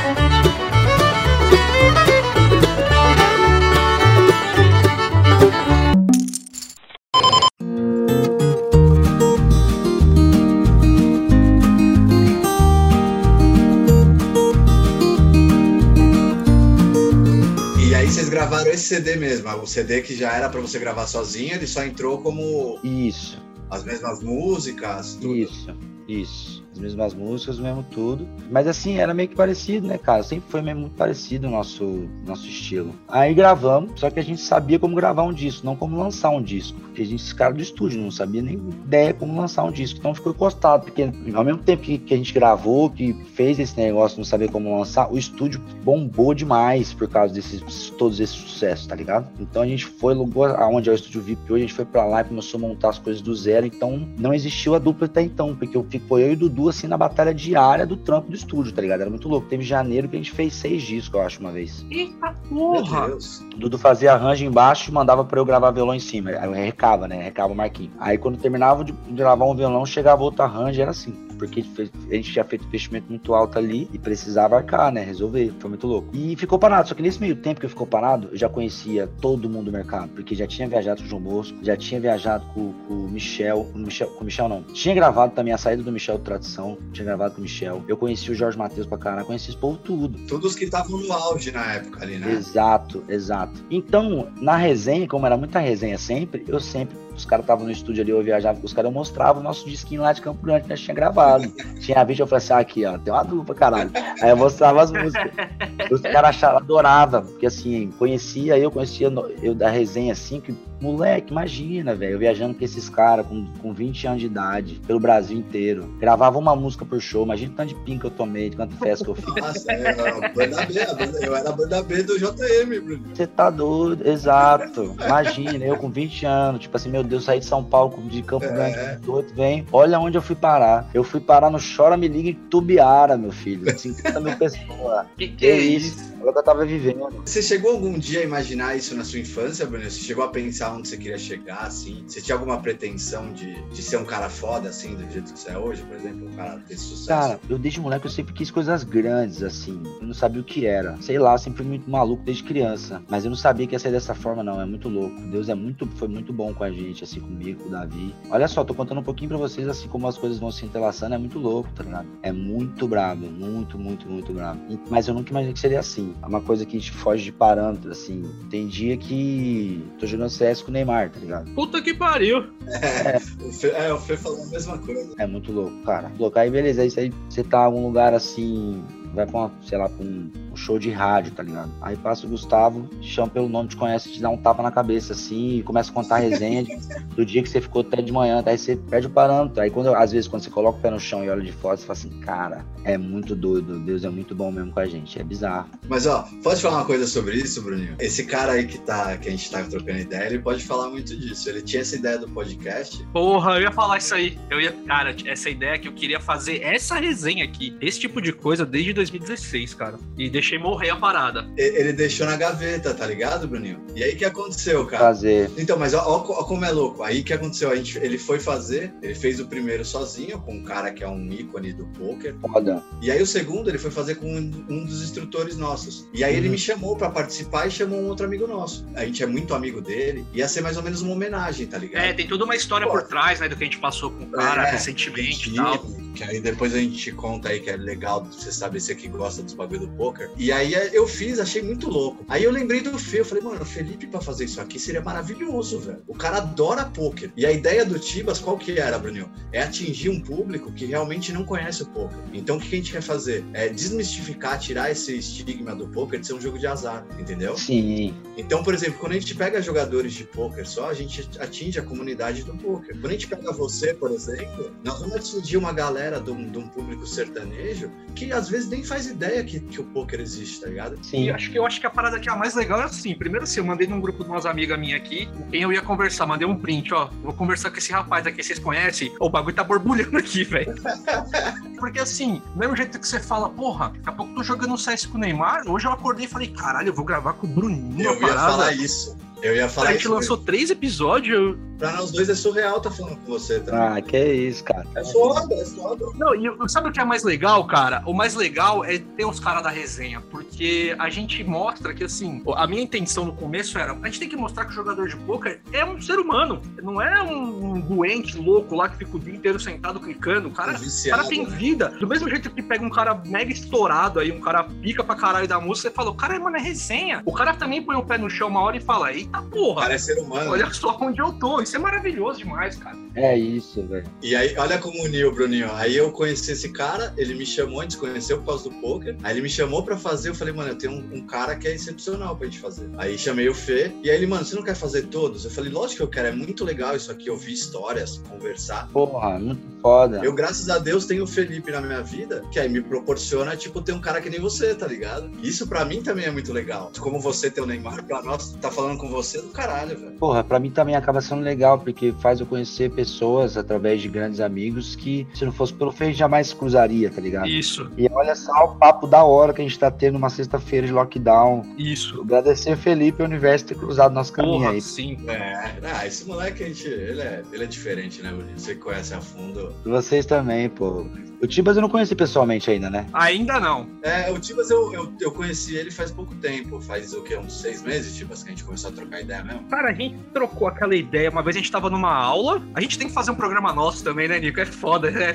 gravaram esse CD mesmo, o CD que já era para você gravar sozinho, ele só entrou como. Isso. As mesmas músicas, tudo. Isso, isso as mesmas músicas, mesmo tudo. Mas assim, era meio que parecido, né, cara? Sempre foi mesmo muito parecido o nosso, nosso estilo. Aí gravamos, só que a gente sabia como gravar um disco, não como lançar um disco. Porque a gente, esse cara do estúdio, não sabia nem ideia como lançar um disco. Então ficou encostado, porque ao mesmo tempo que, que a gente gravou, que fez esse negócio, não sabia como lançar, o estúdio bombou demais por causa desses todos esses sucessos, tá ligado? Então a gente foi, aonde é o estúdio VIP hoje, a gente foi pra lá e começou a montar as coisas do zero. Então não existiu a dupla até então, porque eu, ficou eu e o Dudu assim na batalha diária do trampo do estúdio, tá ligado? Era muito louco. Teve janeiro que a gente fez seis discos, eu acho, uma vez. Eita porra! Dudu fazia arranjo embaixo e mandava pra eu gravar violão em cima. Aí eu recava, né? Recava o Marquinhos. Aí quando terminava de gravar um violão, chegava outro arranjo, era assim porque a gente tinha feito investimento muito alto ali e precisava arcar, né? Resolver. Foi muito louco. E ficou parado. Só que nesse meio tempo que ficou parado, eu já conhecia todo mundo do mercado, porque já tinha viajado com o João Bosco, já tinha viajado com, com o Michel, com o Michel, com o Michel não. Tinha gravado também a saída do Michel de Tradição, tinha gravado com o Michel. Eu conheci o Jorge Matheus pra caralho, conheci esse povo tudo. Todos que estavam no auge na época ali, né? Exato, exato. Então, na resenha, como era muita resenha sempre, eu sempre Os caras estavam no estúdio ali, eu viajava com os caras, eu mostrava o nosso disquinho lá de Campo Grande que nós tinha gravado. tinha vídeo, eu falei assim, ah, aqui, ó, tem uma dupla, caralho. Aí eu mostrava as músicas. Os caras adoravam, porque assim, conhecia, eu conhecia eu da resenha assim, que moleque, imagina, velho, eu viajando com esses caras com, com 20 anos de idade, pelo Brasil inteiro. Gravava uma música por show, imagina o tanto de pin que eu tomei, de quanto festa que eu fiz. Nossa, é, a banda B, banda, eu era banda B do JM, Bruno. Você tá doido, exato. Imagina, eu com 20 anos, tipo assim, meu Deus, saí de São Paulo, de Campo é. Grande, doido, vem. Olha onde eu fui parar. Eu fui parar no Chora Me Liga em Tubiara, meu filho. 50 mil pessoas. Que que, é isso? Ela tava vivendo. Você chegou algum dia a imaginar isso na sua infância, Bruno? Você chegou a pensar onde você queria chegar, assim? Você tinha alguma pretensão de, de ser um cara foda, assim, do jeito que você é hoje, por exemplo? Um cara ter sucesso? Cara, eu desde moleque eu sempre quis coisas grandes, assim. Eu não sabia o que era. Sei lá, sempre fui muito maluco desde criança. Mas eu não sabia que ia ser dessa forma, não. É muito louco. Deus é muito, foi muito bom com a gente, assim, comigo, com o Davi. Olha só, tô contando um pouquinho pra vocês, assim, como as coisas vão se entrelaçando. É muito louco, tá ligado? É muito brabo, muito, muito, muito brabo. Mas eu nunca imaginei que seria assim. É uma coisa que a gente foge de parâmetro, assim. Tem dia que tô jogando CS com o Neymar, tá ligado? Puta que pariu! É, o Fê, é, o Fê falou a mesma coisa. É muito louco, cara. Louco. Aí beleza, aí você tá em algum lugar assim, vai pra uma, sei lá, pra um, show de rádio, tá ligado? Aí passa o Gustavo, te chama pelo nome, te conhece, te dá um tapa na cabeça, assim, e começa a contar a resenha de, do dia que você ficou até de manhã, aí você perde o parâmetro. Aí quando, às vezes, quando você coloca o pé no chão e olha de fora, você fala assim, cara, é muito doido, Deus é muito bom mesmo com a gente, é bizarro. Mas ó, pode falar uma coisa sobre isso, Bruninho? Esse cara aí que tá, que a gente tá trocando ideia, ele pode falar muito disso. Ele tinha essa ideia do podcast. Porra, eu ia falar isso aí. Eu ia, cara, essa ideia que eu queria fazer essa resenha aqui, esse tipo de coisa desde 2016, cara. E deixei morrer a parada. Ele deixou na gaveta, tá ligado, Bruninho? E aí que aconteceu, cara? Fazer. Então, mas ó, ó, ó como é louco. Aí que aconteceu? A gente, ele foi fazer, ele fez o primeiro sozinho, com um cara que é um ícone do poker. Foda. E aí o segundo ele foi fazer com um, um dos instrutores nossos. E aí uhum. ele me chamou para participar e chamou um outro amigo nosso. A gente é muito amigo dele. Ia ser mais ou menos uma homenagem, tá ligado? É, tem toda uma história Pô. por trás, né, do que a gente passou com o cara é, recentemente e tal. Que aí depois a gente conta aí que é legal você saber se aqui gosta dos bagulho do poker. E aí eu fiz, achei muito louco. Aí eu lembrei do Fê, eu falei, mano, o Felipe pra fazer isso aqui seria maravilhoso, velho. O cara adora poker. E a ideia do Tibas, qual que era, Bruninho? É atingir um público que realmente não conhece o poker. Então o que a gente quer fazer? É desmistificar, tirar esse estigma do poker de ser um jogo de azar, entendeu? Sim. Então, por exemplo, quando a gente pega jogadores de poker só, a gente atinge a comunidade do poker. Quando a gente pega você, por exemplo, nós vamos atingir uma galera de um, de um público sertanejo que às vezes nem faz ideia que, que o poker existe, tá ligado? Sim. E acho que eu acho que a parada que é a mais legal é assim. Primeiro assim, eu mandei num grupo de umas amigas minhas aqui, com quem eu ia conversar, mandei um print, ó. Vou conversar com esse rapaz aqui, vocês conhecem? O bagulho tá borbulhando aqui, velho. Porque assim, do mesmo jeito que você fala, porra, daqui a pouco eu tô jogando CS com o Neymar, hoje eu acordei e falei, caralho, eu vou gravar com o Bruninho. Eu ia falar isso. Eu ia falar A gente lançou mesmo. três episódios. Pra nós dois é surreal tá falando com você também. Ah, que isso, cara. É foda, é foda. Não, e sabe o que é mais legal, cara? O mais legal é ter os caras da resenha, porque a gente mostra que, assim, a minha intenção no começo era, a gente tem que mostrar que o jogador de poker é um ser humano, não é um doente louco lá que fica o dia inteiro sentado clicando. O cara, o cara tem né? vida. Do mesmo jeito que pega um cara mega estourado aí, um cara pica pra caralho da música, você fala, o cara, mano, é resenha. O cara também põe o pé no chão uma hora e fala, eita porra. Cara, é ser humano. Olha só onde eu tô. Isso é maravilhoso demais, cara. É isso, velho. E aí, olha como uniu, Bruninho. Aí eu conheci esse cara, ele me chamou, a gente conheceu por causa do poker. Aí ele me chamou pra fazer, eu falei, mano, eu tenho um, um, cara que é excepcional pra gente fazer. Aí chamei o Fê, e aí ele, mano, você não quer fazer todos? Eu falei, lógico que eu quero, é muito legal isso aqui, ouvir histórias, conversar. Porra, muito foda. Eu, graças a Deus, tenho o Felipe na minha vida, que aí me proporciona, tipo, ter um cara que nem você, tá ligado? Isso pra mim também é muito legal. Como você ter o Neymar, pra nós, tá falando com você do caralho, velho. Porra, pra mim também acaba sendo legal, porque faz eu conhecer pessoas através de grandes amigos que, se não fosse pelo Fê, jamais cruzaria, tá ligado? Isso. E olha só o papo da hora que a gente tá tendo uma sexta-feira de lockdown. Isso. Agradecer Felipe e o universo ter cruzado nosso caminho Porra, aí. Sim. É, ah, esse moleque, a gente, ele é, ele é diferente, né, Bruno? Você conhece a fundo. Vocês também, pô. O Tibas eu não conheci pessoalmente ainda, né? Ainda não. É, o Tibas eu, eu, eu conheci ele faz pouco tempo. Faz o quê? Uns seis meses, Tibas, que a gente começou a trocar ideia mesmo? Cara, a gente trocou aquela ideia. Uma vez a gente tava numa aula. A gente tem que fazer um programa nosso também, né, Nico? É foda, né?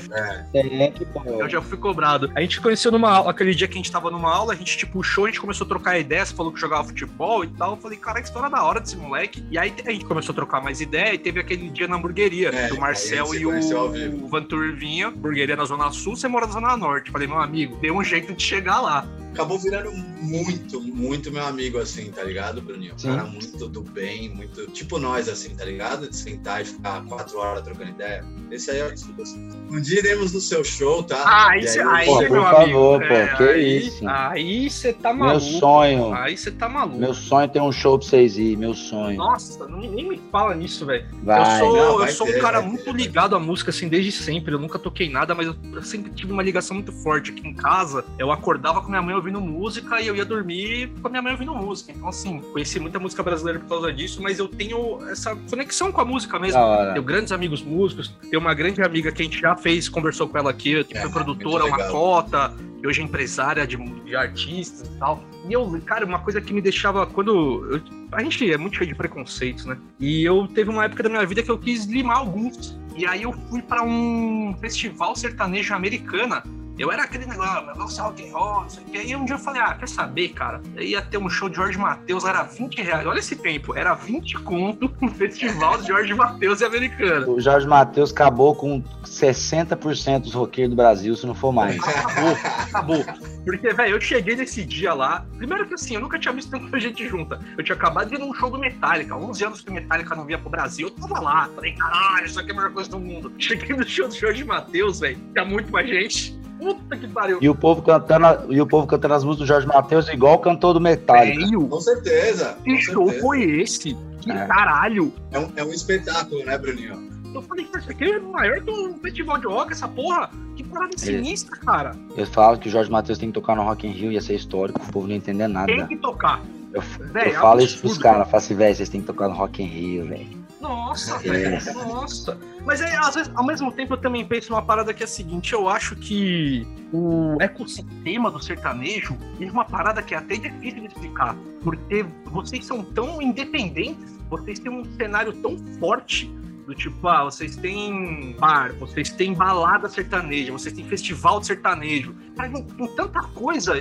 Tem que, pô. Eu já fui cobrado. A gente conheceu numa aula, aquele dia que a gente tava numa aula, a gente te puxou, a gente começou a trocar ideias, falou que jogava futebol e tal. Eu falei, cara, que história da hora desse moleque. E aí a gente começou a trocar mais ideia e teve aquele dia na hamburgueria, É, que o Marcel e vivo. o Vantur vinham, hamburgueria na Zona Sul, você mora na Zona Norte. Falei, meu amigo, deu um jeito de chegar lá. Acabou virando muito, muito meu amigo, assim, tá ligado, Bruninho? Um cara muito do bem, muito. Tipo nós, assim, tá ligado? De sentar e ficar quatro horas trocando ideia. Esse aí é o tipo assim. Um dia iremos no seu show, tá? Ah, E aí, eu- aí, Pô, meu por amigo. favor, pô, é, que aí, isso? Aí você tá Meu maluco. sonho. Aí você tá maluco. Meu sonho é ter um show pra vocês ir, meu sonho. Nossa, não- nem me fala nisso, velho. Eu Vai. sou, Não, eu sou ter, um cara muito ter, ligado à música, assim, desde sempre. Eu nunca toquei nada, mas eu, eu sempre tive uma ligação muito forte aqui em casa. Eu acordava com minha mãe ouvindo música e eu ia dormir com a minha mãe ouvindo música. Então, assim, conheci muita música brasileira por causa disso, mas eu tenho essa conexão com a música mesmo. Tenho grandes amigos músicos, tenho uma grande amiga que a gente já fez, conversou com ela aqui, que É, foi produtora, uma cota, e hoje é empresária de, de artistas e tal. E eu, cara, uma coisa que me deixava. Quando. eu- a gente é muito cheio de preconceitos, né? E eu teve uma época da minha vida que eu quis limar alguns. E aí eu fui pra um festival sertanejo americana. Eu era aquele negócio, negócio rock and roll, não sei o quê. E um dia eu falei, ah, quer saber, cara? Eu ia ter um show de Jorge Matheus, era 20 reais. Olha esse tempo, era 20 conto um festival de Jorge Matheus e americana. O Jorge Matheus acabou com 60% dos roqueiros do Brasil, se não for mais. Acabou, acabou. Porque, velho, eu cheguei nesse dia lá. Primeiro que assim, eu nunca tinha visto tanta gente junta. Eu tinha acabado de ir num show do Metallica. 11 anos que o Metallica não vinha pro Brasil. Eu tava lá. Falei, caralho, isso aqui é a melhor coisa do mundo. Cheguei no show do Jorge Matheus, velho. Tinha muito mais gente. Puta que pariu. E o povo cantando, e o povo cantando as músicas do Jorge Matheus igual cantor do Metallica. Velho, Com certeza. que com show certeza. foi esse? Que É. caralho. É um, é um espetáculo, né, Bruninho? Eu falei, isso aqui é maior que um festival de rock, essa porra. Que parada sinistra, cara. Eu falo que o Jorge Matheus tem que tocar no Rock in Rio, ia ser histórico, o povo não entender nada. Tem que tocar. Eu, Véi, eu falo isso absurdo. pros caras, falo assim, velho, vocês têm que tocar no Rock in Rio, velho. Nossa, É. velho. Nossa. Mas aí, às vezes, ao mesmo tempo, eu também penso numa parada que é a seguinte: eu acho que o ecossistema do sertanejo é uma parada que é até difícil de explicar. Porque vocês são tão independentes, vocês têm um cenário tão forte. Do tipo, ah, vocês têm bar, vocês têm balada sertaneja, vocês têm festival de sertanejo. Cara, tem, tem tanta coisa.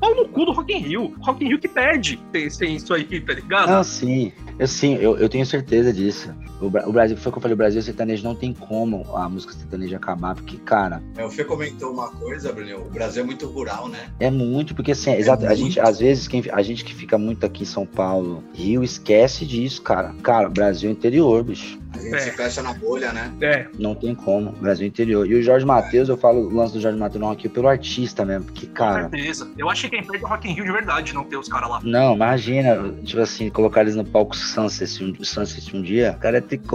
Pau no cu do Rock in Rio. Rock in Rio que perde sem, sem isso aí, tá ligado? Não, sim, eu sim, eu, eu tenho certeza disso. O, o Brasil, foi o que eu falei, o Brasil sertanejo não tem como a música sertaneja acabar, porque, cara, É, o Fê comentou uma coisa, Bruninho. O Brasil é muito rural, né? é muito, porque assim, exato, a muito. gente, às vezes, quem, a gente que fica muito aqui em São Paulo, Rio, esquece disso, cara. Cara, Brasil é interior, bicho. A gente É. se fecha na bolha, né? É, Não tem como, Brasil interior. E o Jorge Matheus, eu falo o lance do Jorge Matheus não aqui pelo artista mesmo, porque, Com cara, certeza. Eu acho que quem perde é o Rock in Rio de verdade, não ter os caras lá. Não, imagina, tipo assim, colocar eles no palco Sunset um, Sunset um dia, o cara ia ter que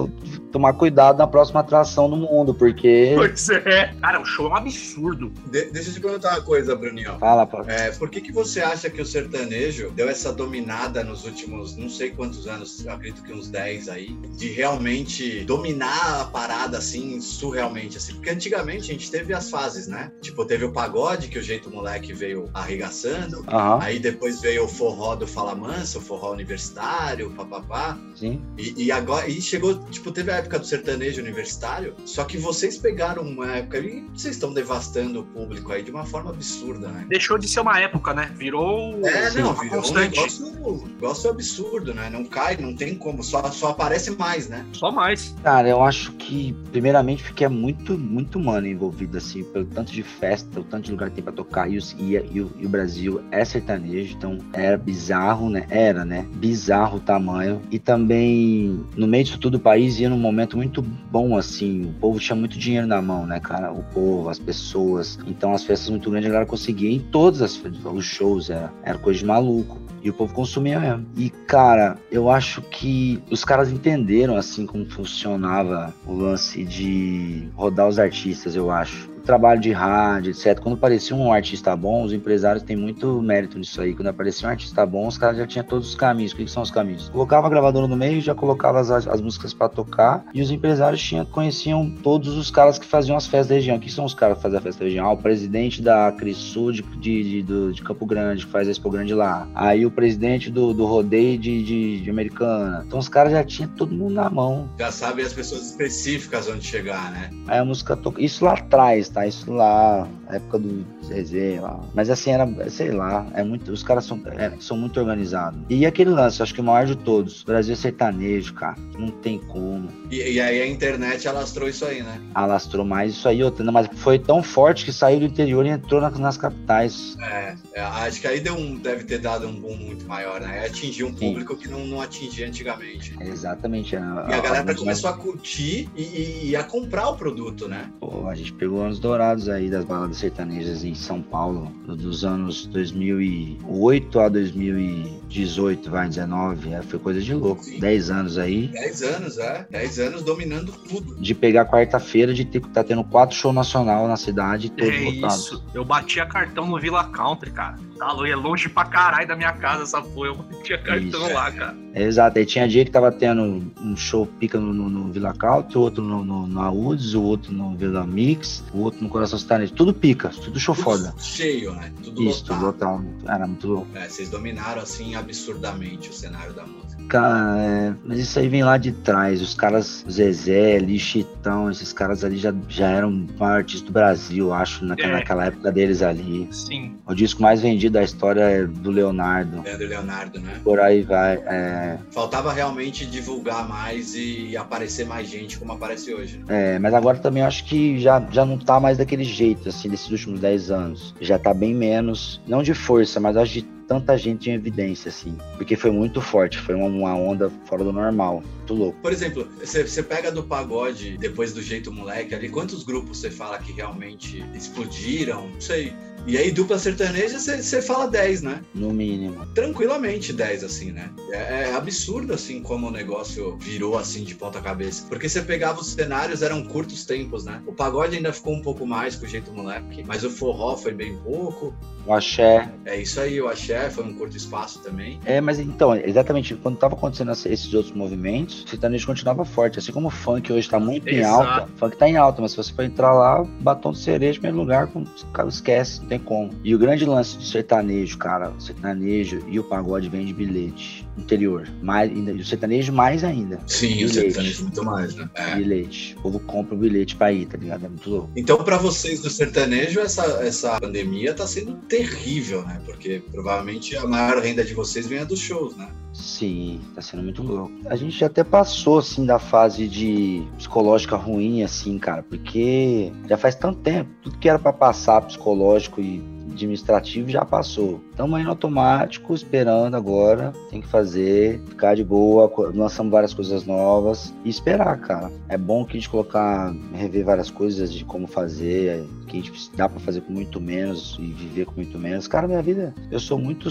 tomar cuidado na próxima atração do mundo, porque. Pois é. Cara, o show é um absurdo. De- deixa eu te perguntar uma coisa, Bruninho. Fala, pô. É, por que, que você acha que o sertanejo deu essa dominada nos últimos, não sei quantos anos, acredito que uns 10 aí, de realmente dominar a parada assim, surrealmente, assim? Porque antigamente a gente teve as fases, né? Tipo, teve o pagode, que o jeito moleque veio arregaçando. Aham, Aí depois veio o forró do Fala Mansa, o forró universitário, papapá. sim. E, e agora, e chegou, tipo, teve a época do sertanejo universitário, só que vocês pegaram uma época e vocês estão devastando o público aí de uma forma absurda, né? Deixou de ser uma época, né? Virou É, assim, não, uma virou um constante. negócio, negócio absurdo, né? Não cai, não tem como, só, só aparece mais, né? Só mais. Cara, eu acho que, primeiramente, porque é muito, muito humano envolvido, assim, pelo tanto de festa, o tanto de lugar que tem pra tocar, e, os- e- e o, e o Brasil é sertanejo, então era bizarro, né? Era, né? Bizarro o tamanho. E também, no meio disso tudo, o país ia num momento muito bom, assim, o povo tinha muito dinheiro na mão, né, cara? O povo, as pessoas. Então, as festas muito grandes, a galera conseguia em todos as, os shows, era, era coisa de maluco. E o povo consumia mesmo. E, cara, eu acho que os caras entenderam, assim, como funcionava o lance de rodar os artistas, eu acho. Trabalho de rádio, etc. Quando aparecia um artista bom, os empresários têm muito mérito nisso aí. Quando aparecia um artista bom, os caras já tinham todos os caminhos. O que, que são os caminhos? Colocava a gravadora no meio, já colocava as, as músicas para tocar, e os empresários tinham, conheciam todos os caras que faziam as festas da região. Quem são os caras que fazem a festa da região? Ah, o presidente da Crisul de, de, de, de, Campo Grande, que faz a Expo Grande lá. Aí o presidente do, do rodeio de, de, de Americana. Então os caras já tinham todo mundo na mão. Já sabem as pessoas específicas onde chegar, né? Aí a música toca. Isso lá atrás, tá? Isso lá, época do Zezé lá. Mas assim, era, sei lá, é muito. Os caras são, é, são muito organizados. E aquele lance, acho que o maior de todos, Brasil é sertanejo, cara. Não tem como. E, e aí a internet alastrou isso aí, né? Alastrou mais isso aí, outra. Mas foi tão forte que saiu do interior e entrou nas, nas capitais. É, é, acho que aí deu um, deve ter dado um boom muito maior, né? Atingiu um público Sim. que não, não atingia antigamente. Exatamente. A, e a, a galera começou a curtir e, e, e, a comprar o produto, né? Pô, a gente pegou anos dourados aí das baladas sertanejas em São Paulo, dos anos 2008 a 2018, vai, 19. É, foi coisa de louco. Sim. 10 anos aí. 10 anos, é. 10 anos dominando tudo. De pegar quarta-feira, de ter tá tendo quatro shows nacional na cidade, todos é votados. Isso. Eu batia cartão no Vila Country, cara. Tá é longe pra caralho da minha casa essa porra. Eu batia cartão isso. lá, cara. É, exato. Aí tinha dia que tava tendo um show pica no, no, no Vila Country, outro no, no, no Audes, o outro no Vila Mix, o outro no Coração Sertanejo. Tudo pica, tudo show tudo foda. Cheio, né? Tudo Isso, lotado. tudo lotado. Era muito louco. É, vocês dominaram, assim, absurdamente o cenário da música. Cara, é, mas isso aí vem lá de trás. Os caras, Zezé, Lixitão, esses caras ali já, já eram artistas do Brasil, acho, naquela, é. naquela época deles ali. Sim. O disco mais vendido da história é do Leonardo. É do Leonardo, né? Por aí vai. É... Faltava realmente divulgar mais e aparecer mais gente como aparece hoje. Né? É, mas agora também acho que já, já não tá mais daquele jeito, assim, desses últimos 10 anos. Já tá bem menos, não de força, mas acho de tanta gente em evidência, assim. Porque foi muito forte, foi uma, uma onda fora do normal. Muito louco. Por exemplo, você pega do pagode, depois do jeito moleque ali, quantos grupos você fala que realmente explodiram? Não sei. E aí, dupla sertaneja, você fala 10, né? No mínimo. Tranquilamente 10, assim, né? É, é, absurdo, assim, como o negócio virou, assim, de ponta cabeça. Porque você pegava os cenários, eram curtos tempos, né? O pagode ainda ficou um pouco mais com o jeito moleque, mas o forró foi bem pouco. O axé. É isso aí, o axé foi um curto espaço também. É, mas então, exatamente, quando tava acontecendo esses outros movimentos, o sertanejo continuava forte. Assim como o funk hoje tá muito Exato. em alta, o funk tá em alta, mas se você for entrar lá, batom de cereja em primeiro lugar, com, esquece, tem como. E o grande lance do sertanejo, cara, o sertanejo e o pagode vem de bilhete interior. Mais, e o sertanejo mais ainda. Sim, bilhete. o sertanejo muito mais, né? É. Bilhete. O povo compra o bilhete pra ir, tá ligado? É muito louco. Então, pra vocês do sertanejo, essa, essa pandemia tá sendo terrível, né? Porque provavelmente a maior renda de vocês vem dos shows, né? Sim, tá sendo muito louco. A gente até passou, assim, da fase de psicológica ruim, assim, cara, porque já faz tanto tempo, tudo que era para passar psicológico e administrativo já passou. Estamos aí no automático, esperando agora. Tem que fazer, ficar de boa, lançamos várias coisas novas e esperar, cara. É bom que a gente colocar, rever várias coisas de como fazer, que a gente dá para fazer com muito menos e viver com muito menos. Cara, minha vida, eu sou muito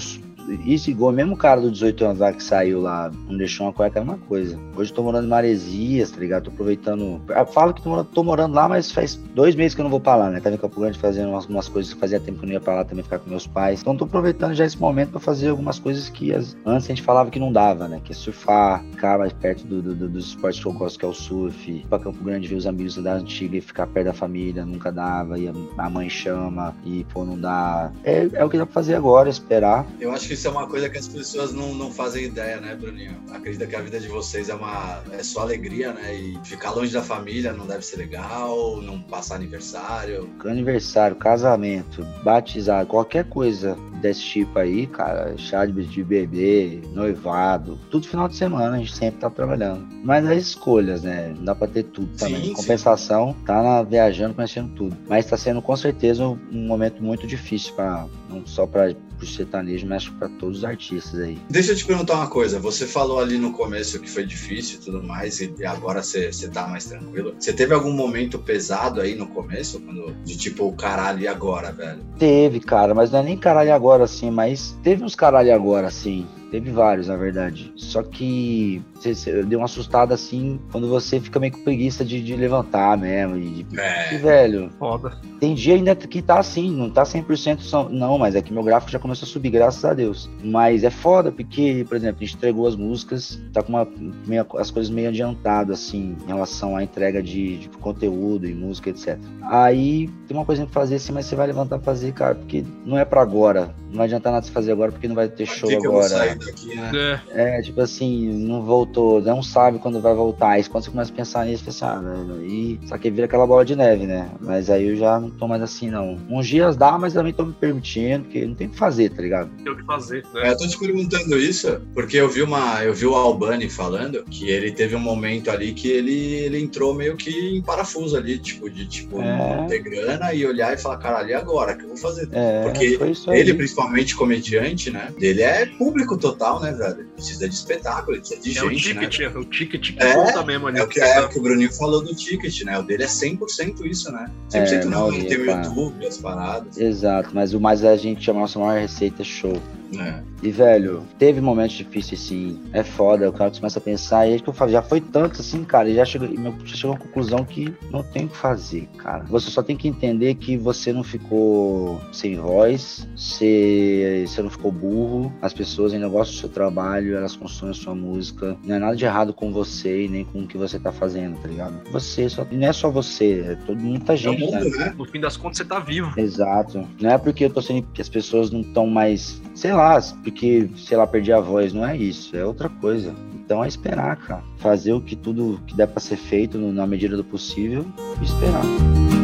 isso igual, mesmo cara do 18 anos lá que saiu lá, não deixou uma cueca, é uma coisa. Hoje eu tô morando em Maresias, tá ligado? Tô aproveitando. Eu falo que tô morando, tô morando lá, mas faz dois meses que eu não vou pra lá, né? Tava em Campo Grande fazendo umas, umas coisas que fazia tempo que eu não ia pra lá também ficar com meus pais. Então tô aproveitando já esse momento pra fazer algumas coisas que as, antes a gente falava que não dava, né? Que é surfar, ficar mais perto do, do, do, dos esportes que eu gosto, que é o surf, ir pra Campo Grande ver os amigos da antiga e ficar perto da família, nunca dava, e a, a mãe chama e pô, não dá. É, é o que dá pra fazer agora, esperar. Eu acho que isso é uma coisa que as pessoas não, não fazem ideia, né, Bruninho? Acredita que a vida de vocês é uma é só alegria, né? E ficar longe da família não deve ser legal, não passar aniversário. Aniversário, casamento, batizado, qualquer coisa desse tipo aí, cara, chá de bebê, noivado, tudo final de semana, a gente sempre tá trabalhando. Mas as escolhas, né? Não dá pra ter tudo também. Sim, Compensação, sim. tá na, viajando, conhecendo tudo. Mas tá sendo com certeza um momento muito difícil para não só para o sertanejo, mas para todos os artistas aí. Deixa eu te perguntar uma coisa. Você falou ali no começo que foi difícil e tudo mais, e agora você, você tá mais tranquilo. Você teve algum momento pesado aí no começo, quando, de tipo, caralho, e agora, velho? Teve, cara, mas não é nem caralho agora assim, mas teve uns caralho agora assim Teve vários, na verdade. Só que você, deu uma assustada assim quando você fica meio com preguiça de, de levantar mesmo. E, de, é. velho. Foda. Tem dia ainda que tá assim, não tá 100% não, mas é que meu gráfico já começou a subir, graças a Deus. Mas é foda, porque, por exemplo, a gente entregou as músicas, tá com uma, meio, as coisas meio adiantadas, assim, em relação à entrega de, de, conteúdo e música, etc. Aí tem uma coisa pra fazer assim, mas você vai levantar pra fazer, cara, porque não é pra agora. Não vai adiantar nada você fazer agora, porque não vai ter show agora. Daqui, né? é. é, tipo assim, não voltou, não sabe quando vai voltar. Aí quando você começa a pensar nisso, você pensa, ah, velho, e só que vira aquela bola de neve, né? Mas aí eu já não tô mais assim, não. Uns dias dá, mas também tô me permitindo, porque não tem o que fazer, tá ligado? Tem o que fazer, né? É, eu tô te perguntando isso, porque eu vi uma. Eu vi o Albani falando que ele teve um momento ali que ele, ele entrou meio que em parafuso ali, tipo, de tipo, é. ter grana e olhar e falar, caralho, e agora? O que eu vou fazer? É, porque ele, principalmente comediante, né? Ele é público total, né, velho? Ele precisa de espetáculo, ele precisa de é gente. O ticket, né? O ticket que é, conta mesmo ali. É o que, é, o que o Bruninho falou do ticket, né? O dele é 100% isso, né? 100% é, não, ele tem o YouTube, as paradas. Exato, mas o mais a gente chama a nossa maior receita é show. É. E, velho, teve momentos difíceis, sim. É foda, o cara começa a pensar. E é que eu falo, já foi tanto assim, cara. E já chegou, já chegou a uma conclusão que não tem o que fazer, cara. Você só tem que entender que você não ficou sem voz, você, você não ficou burro. As pessoas ainda gostam do seu trabalho, elas consomem a sua música. Não é nada de errado com você e nem com o que você tá fazendo, tá ligado? Você só. Não é só você, é todo, muita gente. É mundo, né? né? No fim das contas, você tá vivo. Exato. Não é porque eu tô sendo que as pessoas não estão mais, sei lá, porque, sei lá, perdi a voz. Não é isso, é outra coisa. Então é esperar, cara. Fazer o que tudo que der para ser feito na medida do possível e esperar.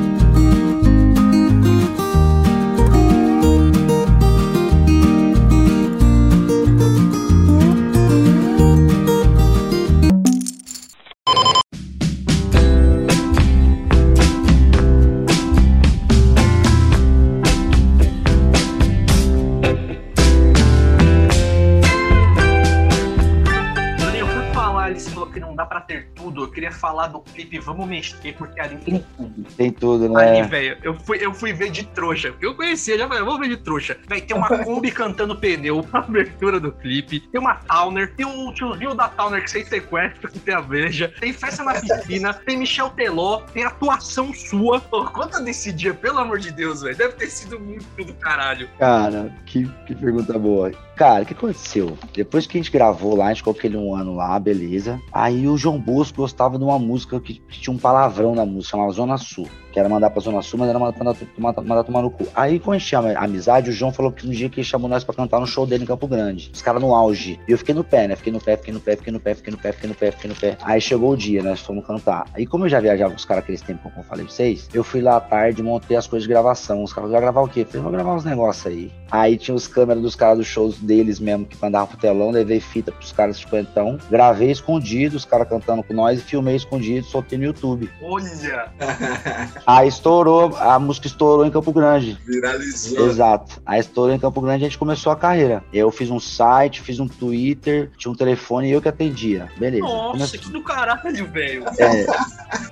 Clipe Vamos Mexer, porque ali tem tudo. Tem tudo, né? Ali, velho, eu fui, eu fui ver de trouxa. Eu conhecia, já falei, vou ver de trouxa. Velho, tem uma Kombi cantando pneu, a abertura do clipe. Tem uma Towner, tem o tiozinho da Towner que sem sequestro, que tem a veja. Tem festa na piscina, tem Michel Teló, tem atuação sua. Pô, conta desse dia, pelo amor de Deus, velho. Deve ter sido muito do caralho. Cara, que, que pergunta boa. Cara, o que aconteceu? Depois que a gente gravou lá, a gente ficou aquele um ano lá, beleza. Aí o João Bosco gostava de uma música que, que tinha um palavrão na música, chamava Zona Sul que era mandar pra Zona Sul, mas era mandar, mandar, mandar tomar no cu. Aí, quando a gente tinha amizade, o João falou que um dia que ele chamou nós pra cantar no show dele em Campo Grande. Os caras no auge. E eu fiquei no pé, né? Fiquei no pé, fiquei no pé, fiquei no pé, fiquei no pé, fiquei no pé, fiquei no pé. Aí chegou o dia, nós fomos cantar. Aí, como eu já viajava com os caras aqueles tempos, como eu falei pra vocês, eu fui lá à tarde, montei as coisas de gravação. Os caras, vai gravar o quê? Eu falei, vou gravar uns negócios aí. Aí tinha os câmeras dos caras dos shows deles mesmo, que mandavam pro telão, levei fita pros caras cinquentão, gravei escondido, os caras cantando com nós, e filmei escondido, soltei no YouTube. Olha! Aí estourou a música estourou em Campo Grande. Viralizou. Exato. Aí estourou em Campo Grande a gente começou a carreira. Eu fiz um site, fiz um Twitter, tinha um telefone e eu que atendia. Beleza. Nossa, começou... que do caralho, velho. É.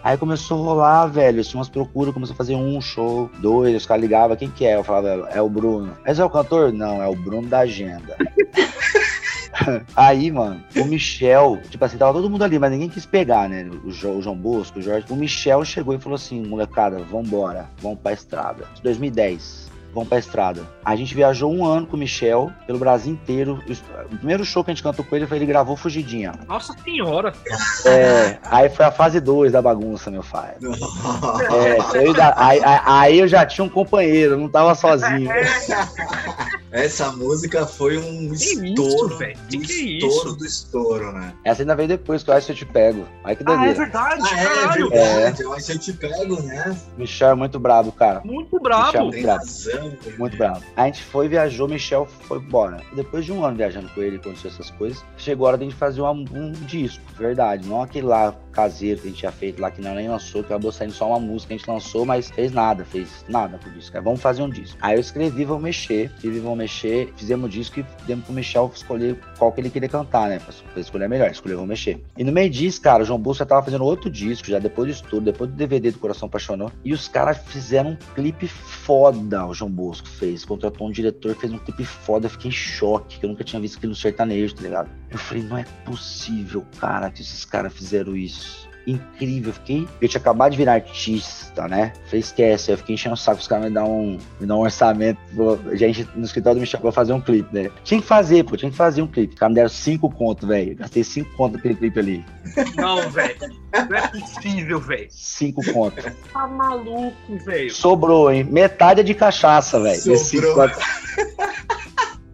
Aí começou a rolar, velho. Tinha umas procuras, começou a fazer um show, dois, os caras ligavam, quem que é? Eu falava, é o Bruno. Mas é o cantor? Não, é o Bruno da agenda. Aí, mano, o Michel, tipo assim, tava todo mundo ali, mas ninguém quis pegar, né? O, jo, o João Bosco, o Jorge. O Michel chegou e falou assim: molecada, vambora, vamos pra estrada. 2010 vamos pra estrada. A gente viajou um ano com o Michel, pelo Brasil inteiro. O primeiro show que a gente cantou com ele foi ele gravou Fugidinha. Nossa senhora! É, aí foi a fase 2 da bagunça, meu pai. É, eu, aí, aí, eu já tinha um companheiro, não tava sozinho. Essa música foi um estouro, velho. Que que é estouro do estouro, né? Essa ainda veio depois, que eu acho que eu te pego. Aí que doideira. Ah, é verdade, ah, caralho. É, verdade, eu acho que eu te pego, né? Michel é muito brabo, cara. Muito brabo. Michel é muito brabo. Razão, muito brabo. A gente foi, viajou, Michel foi embora. Depois de um ano viajando com ele, aconteceu essas coisas, chegou a hora de a gente fazer um, um disco, verdade. Não aquele lá caseiro que a gente tinha feito lá, que não nem lançou, que acabou saindo só uma música, a gente lançou, mas fez nada, fez nada com o disco. Vamos fazer um disco. Aí eu escrevi Vou Mexer, escrevi Vou Mexer, fizemos o disco e demos pro Michel escolher qual que ele queria cantar, né? Pra escolher melhor, escolher Vou Mexer. E no meio disso, cara, o João Bolsa já tava fazendo outro disco, já depois disso tudo, depois do DVD do Coração Apaixonou, e os caras fizeram um clipe foda, o João Bosco fez, contratou um diretor, fez um clipe foda, eu fiquei em choque, que eu nunca tinha visto aquilo no sertanejo, tá ligado? Eu falei, não é possível, cara, que esses caras fizeram isso incrível. Eu fiquei. Eu tinha acabado de virar artista, né? Falei, esquece. Eu fiquei enchendo o saco, os caras me dão um, me dão um orçamento. A gente no escritório me chamou pra fazer um clipe, né? Tinha que fazer, pô, tinha que fazer um clipe. Os caras me deram cinco contos, velho. Gastei cinco contos naquele clipe ali. Não, velho. Não é possível, velho. Cinco contos. Tá maluco, velho. Sobrou, hein? Metade é de cachaça, velho.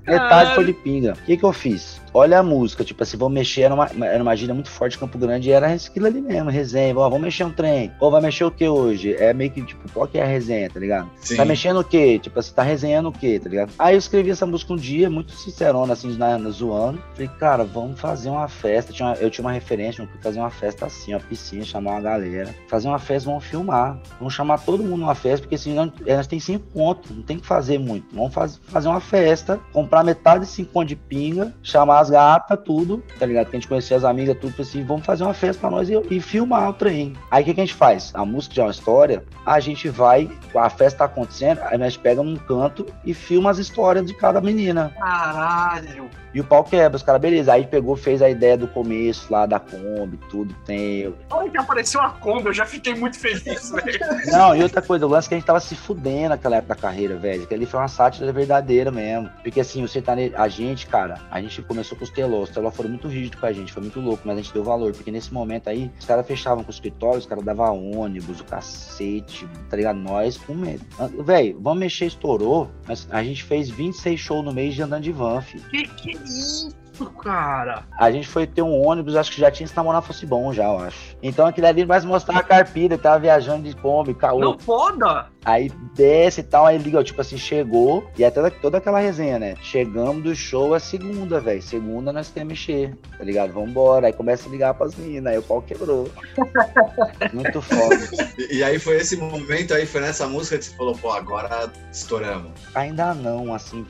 Metade foi de pinga. O que, que eu fiz? Olha a música, tipo assim, vamos mexer, era uma, era uma gíria muito forte Campo Grande e era aquilo ali mesmo, resenha, ó, vamos mexer um trem, ou vai mexer o que hoje? É meio que, tipo, qual que é a resenha, tá ligado? Sim. Tá mexendo o quê? Tipo assim, tá resenhando o quê, tá ligado? Aí eu escrevi essa música um dia, muito sincerona, assim, na, na zoando, falei, cara, vamos fazer uma festa, tinha uma, eu tinha uma referência, vamos fazer uma festa assim, uma piscina, chamar uma galera, fazer uma festa, vamos filmar, vamos chamar todo mundo numa festa, porque assim, nós, nós tem cinco pontos, não tem que fazer muito, vamos faz, fazer uma festa, comprar metade de cinco pontos de pinga, chamar as gatas, tudo, tá ligado? Que a gente conhecia as amigas, tudo assim, vamos fazer uma festa pra nós e, e filmar o trem. Aí o que, que, a gente faz? A música já é uma história, a gente vai, a festa tá acontecendo, aí nós pegamos um canto e filma as histórias de cada menina. Caralho! E o pau quebra, os caras, beleza. Aí pegou, fez a ideia do começo lá da Kombi, tudo tem. Olha que apareceu a Kombi, eu já fiquei muito feliz, velho. Não, e outra coisa, o lance é que a gente tava se fudendo naquela época da carreira, velho. Que ali foi uma sátira verdadeira mesmo. Porque assim, o sertanejo, a gente, cara, a gente começou com os telós. Os telós foram muito rígidos com a gente, foi muito louco, mas a gente deu valor. Porque nesse momento aí, os caras fechavam com o escritório, os caras davam ônibus, o cacete, tá ligado? Nós com medo. Velho, vamos mexer, estourou. Mas a gente fez 26 shows no mês de andando de van, filho. Que que isso, cara? A gente foi ter um ônibus, acho que já tinha se namorar fosse bom já, eu acho. Então aquele ali vai mostrar a carpida, tava viajando de Kombi, caô. Não, foda! Aí desce e tal, aí liga, tipo assim, chegou, e até toda aquela resenha, né? Chegamos do show a segunda, velho. Segunda nós temos mexer, tá ligado? Vambora. Aí começa a ligar pras minas, aí o pau quebrou. Muito foda. E, e, aí foi esse momento aí, foi nessa música que você falou, pô, agora estouramos. Ainda não, assim,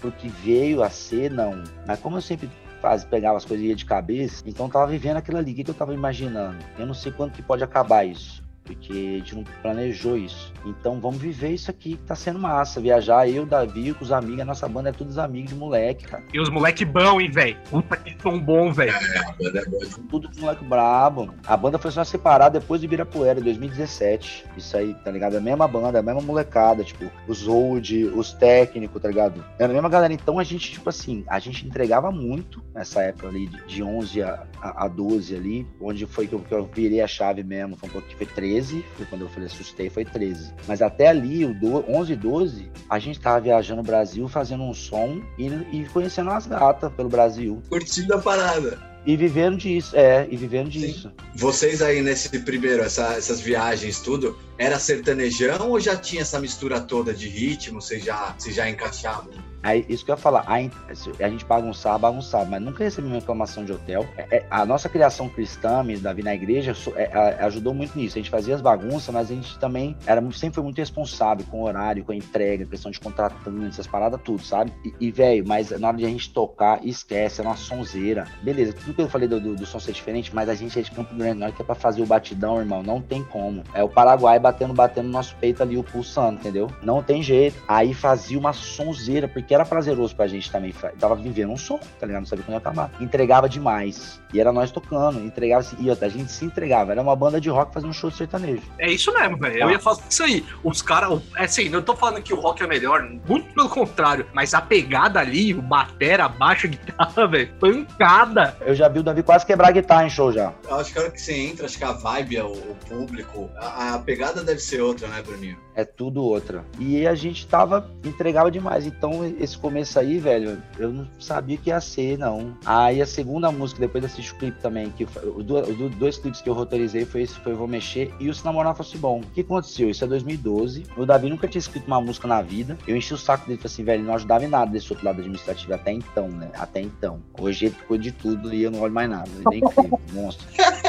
porque veio a ser, não. Mas como eu sempre faz, pegava as coisas de cabeça, então tava vivendo aquilo ali. O que, que eu tava imaginando? Eu não sei quando que pode acabar isso porque a gente não planejou isso. Então vamos viver isso aqui que tá sendo massa. Viajar, eu, Davi, com os amigos, a nossa banda é todos amigos de moleque, cara. E os moleque bom, hein, velho? Puta que são bom, velho. É, a banda é boa. Tudo com moleque brabo. A banda foi só separada depois de Ibirapuera, em 2017. Isso aí, tá ligado? A mesma banda, a mesma molecada, tipo, os old, os técnicos, tá ligado? Era a mesma galera. Então a gente, tipo assim, a gente entregava muito nessa época ali, de 11 a, a, 12 ali, onde foi que eu, que eu virei a chave mesmo. Foi um pouco que foi 13 13, foi quando eu falei assustei, foi 13. Mas até ali, o 11 e 12, a gente tava viajando no Brasil, fazendo um som e, e conhecendo as gatas pelo Brasil. Curtindo a parada. E vivendo disso, é, e vivendo disso. Vocês aí nesse primeiro, essa, essas viagens, tudo, era sertanejão ou já tinha essa mistura toda de ritmo? Vocês já, vocês já encaixavam? Aí, isso que eu ia falar, a, a gente bagunçava, bagunçava, mas nunca recebi uma reclamação de hotel. É, é, a nossa criação cristã, Davi na igreja, é, ajudou muito nisso. A gente fazia as bagunças, mas a gente também era sempre foi muito responsável com o horário, com a entrega, questão de contratantes, essas paradas, tudo, sabe? E, e velho, mas na hora de a gente tocar, esquece, é uma sonzeira. Beleza, tudo que eu falei do, do, do som ser diferente, mas a gente é de Campo Grande, na hora que é pra fazer o batidão, irmão, não tem como. É o Paraguai batendo, batendo no nosso peito ali, o pulsando, entendeu? Não tem jeito. Aí fazia uma sonzeira, porque era prazeroso pra gente também. Tava vivendo um som, tá ligado? Não sabia quando ia acabar. Entregava demais. E era nós tocando, entregava assim, e a gente se entregava. Era uma banda de rock fazendo um show sertanejo. É isso mesmo, velho. Eu ia falar isso aí. Os caras, é assim, não tô falando que o rock é melhor, muito pelo contrário, mas a pegada ali, o batera, baixa, guitarra, velho, pancada. Eu já vi o Davi quase quebrar a guitarra em show já. Eu acho que a hora que você entra, acho que a vibe, o, o público, a, a, pegada deve ser outra, né, Bruninho? É tudo outra. E a gente tava, entregava demais. Então, esse começo aí, velho, eu não sabia que ia ser, não. Aí a segunda música, depois o clipe também, que os dois, dois clipes que eu roteirizei foi esse, foi Vou Mexer e o Se Namorar Fosse Bom. O que aconteceu? Isso é 2012. O Davi nunca tinha escrito uma música na vida. Eu enchi o saco dele e falei assim, velho, não ajudava em nada desse outro lado administrativo até então, né? Até então. Hoje ele ficou de tudo e eu não olho mais nada. Ele é incrível, monstro.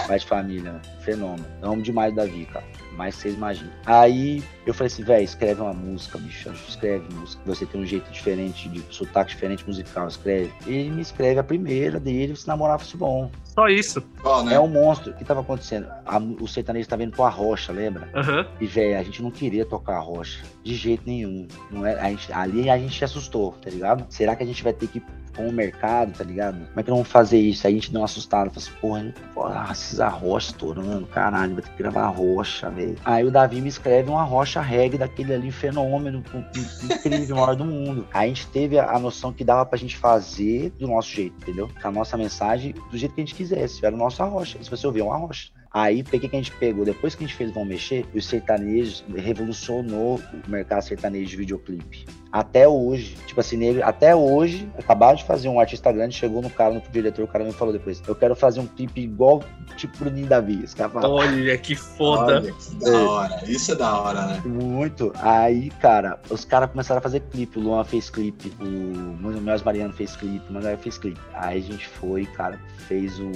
Pai de família, fenômeno. Eu amo demais o Davi, cara. Mais que vocês imaginam. Aí eu falei assim, velho, escreve uma música, bicho. Escreve música. Você tem um jeito diferente, de sotaque diferente musical, escreve. Ele me escreve a primeira dele, se namorar fosse bom. Só isso. Né? É um monstro. O que tava acontecendo? A- o sertanejo tá vindo pra rocha, lembra? Aham. E, velho, a gente não queria tocar a rocha. De jeito nenhum. Não é, a gente, ali a gente se assustou, tá ligado? Será que a gente vai ter que com o mercado, tá ligado? Como é que vamos fazer isso? Aí a gente deu uma assustada. Falou assim, porra, porra, esses arrocha estourando, caralho, vai ter que gravar rocha, velho. Aí o Davi me escreve uma rocha reggae daquele ali, fenômeno, incrível, maior do mundo. Aí a gente teve a, noção que dava pra gente fazer do nosso jeito, entendeu? Com a nossa mensagem, do jeito que a gente quisesse. Era o nosso arrocha. Se você ouvir, é uma rocha. Aí, o que que a gente pegou? Depois que a gente fez Vão Mexer, os sertanejos revolucionou o mercado sertanejo de videoclipe. Até hoje, tipo assim, nele, até hoje, acabaram de fazer um artista grande, chegou no cara, no diretor, o cara me falou depois, eu quero fazer um clipe igual, tipo, Davi. Esse cara fala, Olha que foda. Olha, que da hora. Isso é da hora, né? Muito. Aí, cara, os caras começaram a fazer clipe. O Luan fez clipe, o Meus Mariano fez clipe, o Mangaia fez clipe. Aí a gente foi, cara, fez o.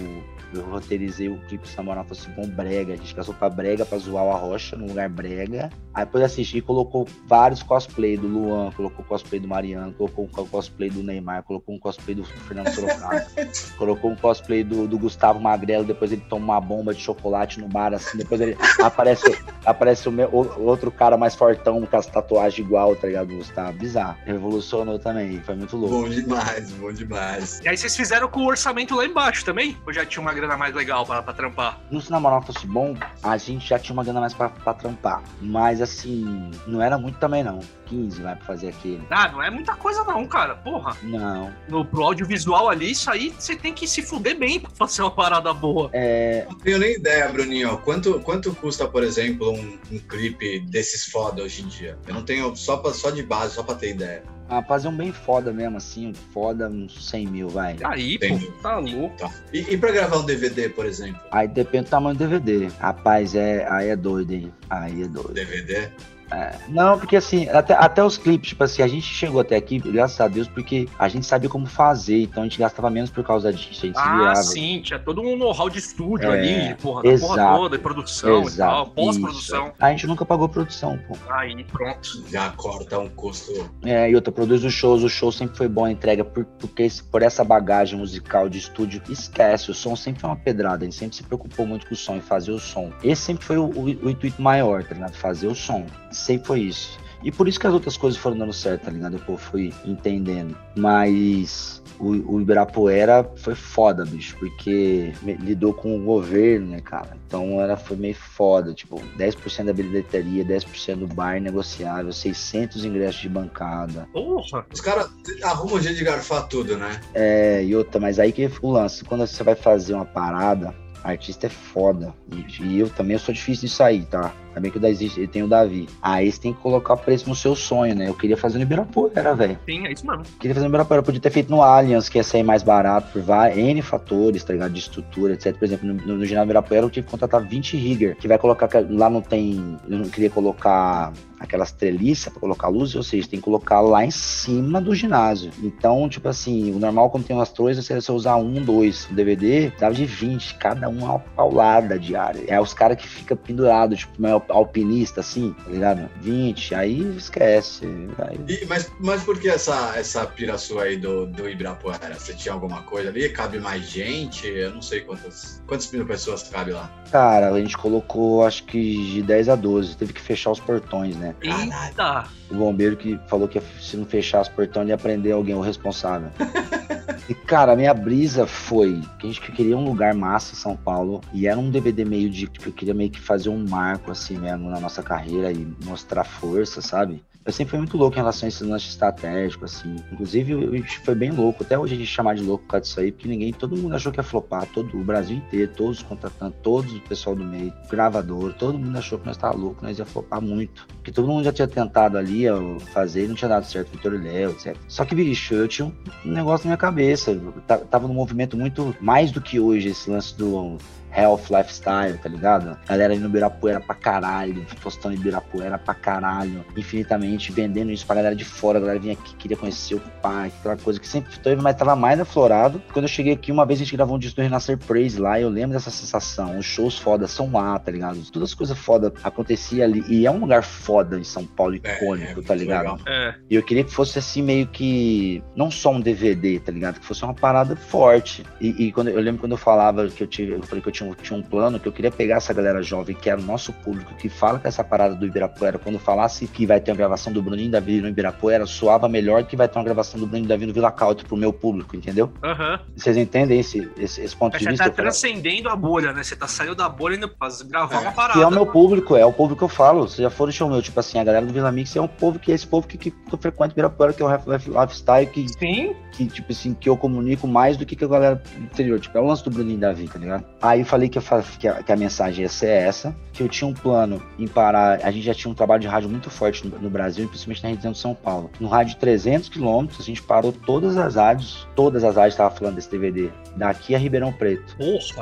Eu roteirizei o clipe Samuel fosse bom brega. A gente passou pra brega pra zoar o Arrocha, num lugar brega. Aí depois assisti e colocou vários cosplay do Luan, colocou cosplay do Mariano, colocou um cosplay do Neymar, colocou um cosplay do Fernando Sorocaba, colocou um cosplay do, do Gustavo Magrelo, depois ele toma uma bomba de chocolate no bar, assim, depois ele aparece, aparece o, meu- o- outro cara mais fortão com as tatuagens igual, tá ligado, Gustavo? Bizarro. Revolucionou também, foi muito louco. Bom demais, bom demais. E aí vocês fizeram com o orçamento lá embaixo também? Ou já tinha uma grana mais legal pra, pra trampar? No Se Namorar Fosse Bom, a gente já tinha uma grana mais pra, pra trampar. Mas assim, não era muito também não. 15 vai pra fazer aquele. Ah, não é muita coisa não, cara. Porra. Não. No, pro audiovisual ali, isso aí você tem que se fuder bem pra fazer uma parada boa. É, Não tenho nem ideia, Bruninho. Quanto, quanto custa, por exemplo, um, um clipe desses foda hoje em dia? Eu não tenho só, pra, só de base, só pra ter ideia. Ah, fazer um bem foda mesmo, assim, foda, uns 100 mil, vai. Aí, Entendi. pô, tá louco. Tá. E, e pra gravar um DVD, por exemplo? Aí depende do tamanho do DVD. Rapaz, é, aí é doido, hein? Aí é doido. DVD? Não, porque assim, até, até os clipes, tipo assim, a gente chegou até aqui, graças a Deus, porque a gente sabia como fazer, então a gente gastava menos por causa disso, a gente se Ah, virava. sim, tinha todo um know-how de estúdio É, ali, porra, da porra exato, toda, e produção e tal, Exato. pós-produção. A gente nunca pagou produção, pô. Aí, pronto. Já corta um custo. É, e outra, produz os shows, o show sempre foi bom, a entrega, por, porque esse- por essa bagagem musical de estúdio, esquece, o som sempre foi uma pedrada, a gente sempre se preocupou muito com o som e fazer o som. Esse sempre foi o, o- o intuito maior, tá ligado? Fazer o som. Sempre foi isso. E por isso que as outras coisas foram dando certo, tá ligado? Eu fui entendendo. Mas o, o Ibirapuera foi foda, bicho, porque me- lidou com o governo, né, cara? Então era, foi meio foda, tipo, 10% da bilheteria, 10% do bar negociável, 600 ingressos de bancada. Porra. Os caras arrumam um jeito de garfar tudo, né? É, e outra, mas aí que o lance, quando você vai fazer uma parada, artista é foda. E, e eu também eu sou difícil de sair, tá? Também que ele tem o Davi. Aí você tem que colocar preço no seu sonho, né? Eu queria fazer no Ibirapuera, velho. Sim, é isso mesmo. Queria fazer no Ibirapuera, eu podia ter feito no Allianz, que ia sair mais barato por N fatores, tá ligado? De estrutura, etc. Por exemplo, no, no, no ginásio Ibirapuera eu tive que contratar 20 rigger, que vai colocar, lá não tem, eu não queria colocar aquelas treliças pra colocar luz, ou seja, tem que colocar lá em cima do ginásio. Então, tipo assim, o normal quando tem umas torres, você, você usar um, dois, o DVD, dava de 20, cada um uma paulada diária. É os caras que fica pendurado, tipo, alpinista, assim, tá ligado? 20, aí esquece. Aí... E- mas, mas por que essa, essa pira sua aí do, do Ibirapuera? Você tinha alguma coisa ali? Cabe mais gente? Eu não sei quantas, quantas mil pessoas cabe lá. Cara, a gente colocou acho que de 10 a 12, teve que fechar os portões, né? Eita. O bombeiro que falou que se não fechar os portões ia prender alguém, o responsável. E, cara, a minha brisa foi que a gente queria um lugar massa em São Paulo e era um DVD meio de que eu queria meio que fazer um marco assim mesmo na nossa carreira e mostrar força, sabe? Eu sempre fui muito louco em relação a esse lance estratégico, assim. Inclusive, foi bem louco. Até hoje a gente chamar de louco por causa disso aí, porque ninguém, todo mundo achou que ia flopar. Todo o Brasil inteiro, todos os contratantes, todos o pessoal do meio, gravador, todo mundo achou que nós tava louco, nós ia flopar muito. Porque todo mundo já tinha tentado ali fazer não tinha dado certo, Vitor e Léo, etc. Só que, bicho, eu tinha um negócio na minha cabeça. Eu ta- tava num movimento muito mais do que hoje, esse lance do health, lifestyle, tá ligado? Galera indo no Ibirapuera pra caralho, postando Ibirapuera pra caralho, infinitamente, vendendo isso pra galera de fora, a galera vinha aqui, queria conhecer o parque, aquela coisa que sempre teve, mas tava mais aflorado. Quando eu cheguei aqui, uma vez a gente gravou um disco do Renascer Praise lá, eu lembro dessa sensação, os shows foda são lá, tá ligado? Todas as coisas foda acontecia ali, e é um lugar foda em São Paulo, icônico, é, tá ligado? É. E eu queria que fosse assim, meio que. Não só um DVD, tá ligado? Que fosse uma parada forte. E, e quando eu lembro quando eu falava que eu tive. Eu falei que eu tinha, um- tinha um plano, que eu queria pegar essa galera jovem, que era o nosso público, que fala com essa parada do Ibirapuera. Quando falasse que vai ter uma gravação do Bruninho da Vila no Ibirapuera, soava melhor que vai ter uma gravação do Bruninho da Vila no Vila Country pro meu público, entendeu? Aham. Vocês entendem esse, esse, esse ponto de Você vista? tá Eu falei, transcendendo a bolha, né? Você tá saindo da bolha e indo fazer- gravar É. uma Que parada. é o meu público, é o público que eu falo. Você já foram show meu, tipo assim, a galera do Vila Mix é um povo que é esse povo que, que, que eu frequento Ibirapuera, que é o Life- Life- lifestyle, que Sim. que, tipo assim, que eu comunico mais do que, que a galera do interior. Tipo, é o lance do Bruninho Davi, tá ligado? Aí falei que, eu que, a, que a mensagem ia ser essa, que eu tinha um plano em parar. A gente já tinha um trabalho de rádio muito forte no, no Brasil, principalmente na região de São Paulo. No rádio de 300 quilômetros, a gente parou todas as rádios, todas as rádios estavam falando desse DVD, daqui a Ribeirão Preto.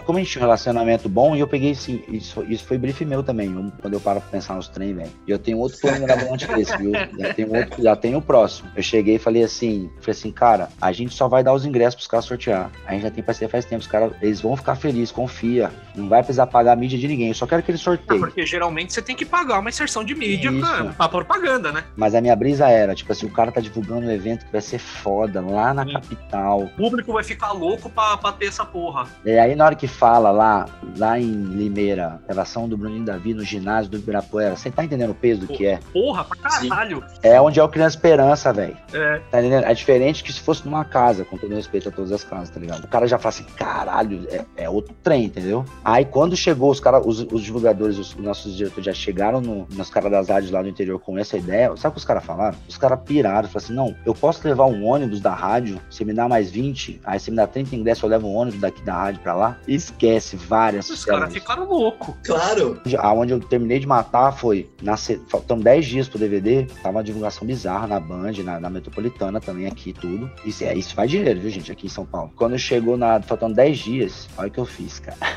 Como a gente tinha um relacionamento bom, e eu peguei assim, isso, foi- isso foi brief meu também, eu- quando eu paro pra pensar nos trem, velho. E eu tenho outro plano mirabolante desse, viu? Já tenho outro, já tenho o próximo. Eu cheguei e falei assim, falei assim, cara, a gente só vai dar os ingressos pros caras sortear. A gente já tem parceria faz tempo, os caras, eles vão ficar felizes, confia. Não vai precisar pagar a mídia de ninguém, eu só quero que eles Ah, sorteiem. porque geralmente você tem que pagar uma inserção de mídia Isso. pra, pra propaganda, né? Mas a minha brisa era, tipo assim, o cara tá divulgando um evento que vai ser foda, lá na Sim. capital. O público vai ficar louco pra, pra ter essa porra. E aí, na hora que fala lá, lá em Limeira, gravação do Bruninho Davi no ginásio do Ibirapuera, você tá entendendo o peso do que é? Porra, pra caralho. É onde é o Criança Esperança, velho. É. Tá entendendo? É diferente que se fosse numa casa, com todo respeito a todas as casas, tá ligado? O cara já fala assim, caralho, é, é outro trem, entendeu? Aí quando chegou, os caras, os, os divulgadores, os, nossos diretores já chegaram no, nos caras das rádios lá do interior com essa ideia. Sabe o que os caras falaram? Os caras piraram, falaram assim: não, eu posso levar um ônibus da rádio, você me dá mais 20, aí você me dá 30 ingressos, eu levo um ônibus daqui da rádio pra lá. Esquece várias Os caras ficaram loucos. Claro. Aonde eu terminei de matar foi, na, faltando 10 dias pro DVD, tava uma divulgação bizarra na Band, na, na Metropolitana também, aqui tudo. Isso, é, isso vai dinheiro, viu, gente, aqui em São Paulo. Quando chegou na, faltando 10 dias, olha o que eu fiz, cara.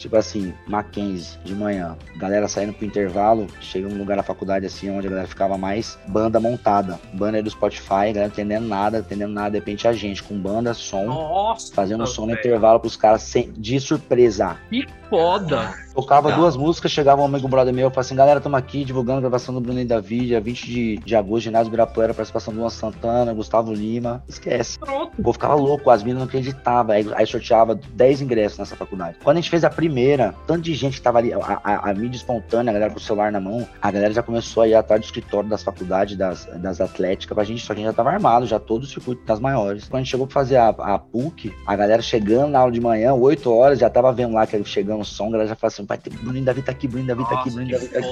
Tipo assim, Mackenzie, de manhã, galera saindo pro intervalo, chega num lugar na faculdade assim, onde a galera ficava mais banda montada. Banda do Spotify, galera não entendendo nada, entendendo nada, de repente a gente com banda, som, Nossa. fazendo som no intervalo pros caras sem, de surpresa. Que foda. Tocava duas músicas, chegava um amigo brother meu, falava assim, galera, estamos aqui divulgando a gravação do Bruno e Davi, dia 20 de, de agosto, ginásio Ibirapuera, participação do Luan Santana, Gustavo Lima, esquece. Pronto. O povo ficava louco, as minas não acreditavam, aí, aí sorteava 10 ingressos nessa faculdade. Quando a gente fez a primeira, tanto de gente que tava ali, a, a- a mídia espontânea, a galera com o celular na mão, a galera já começou a ir atrás do escritório das faculdades, das, das atléticas, pra gente, só que a gente já tava armado, já todo o circuito das maiores. Quando a gente chegou pra fazer a, a PUC, a galera chegando na aula de manhã, 8 horas, já tava vendo lá que chegando o som, a galera já falou assim, pai, Bruninho Davi tá aqui, Bruninho Davi tá aqui, que Davi tá aqui.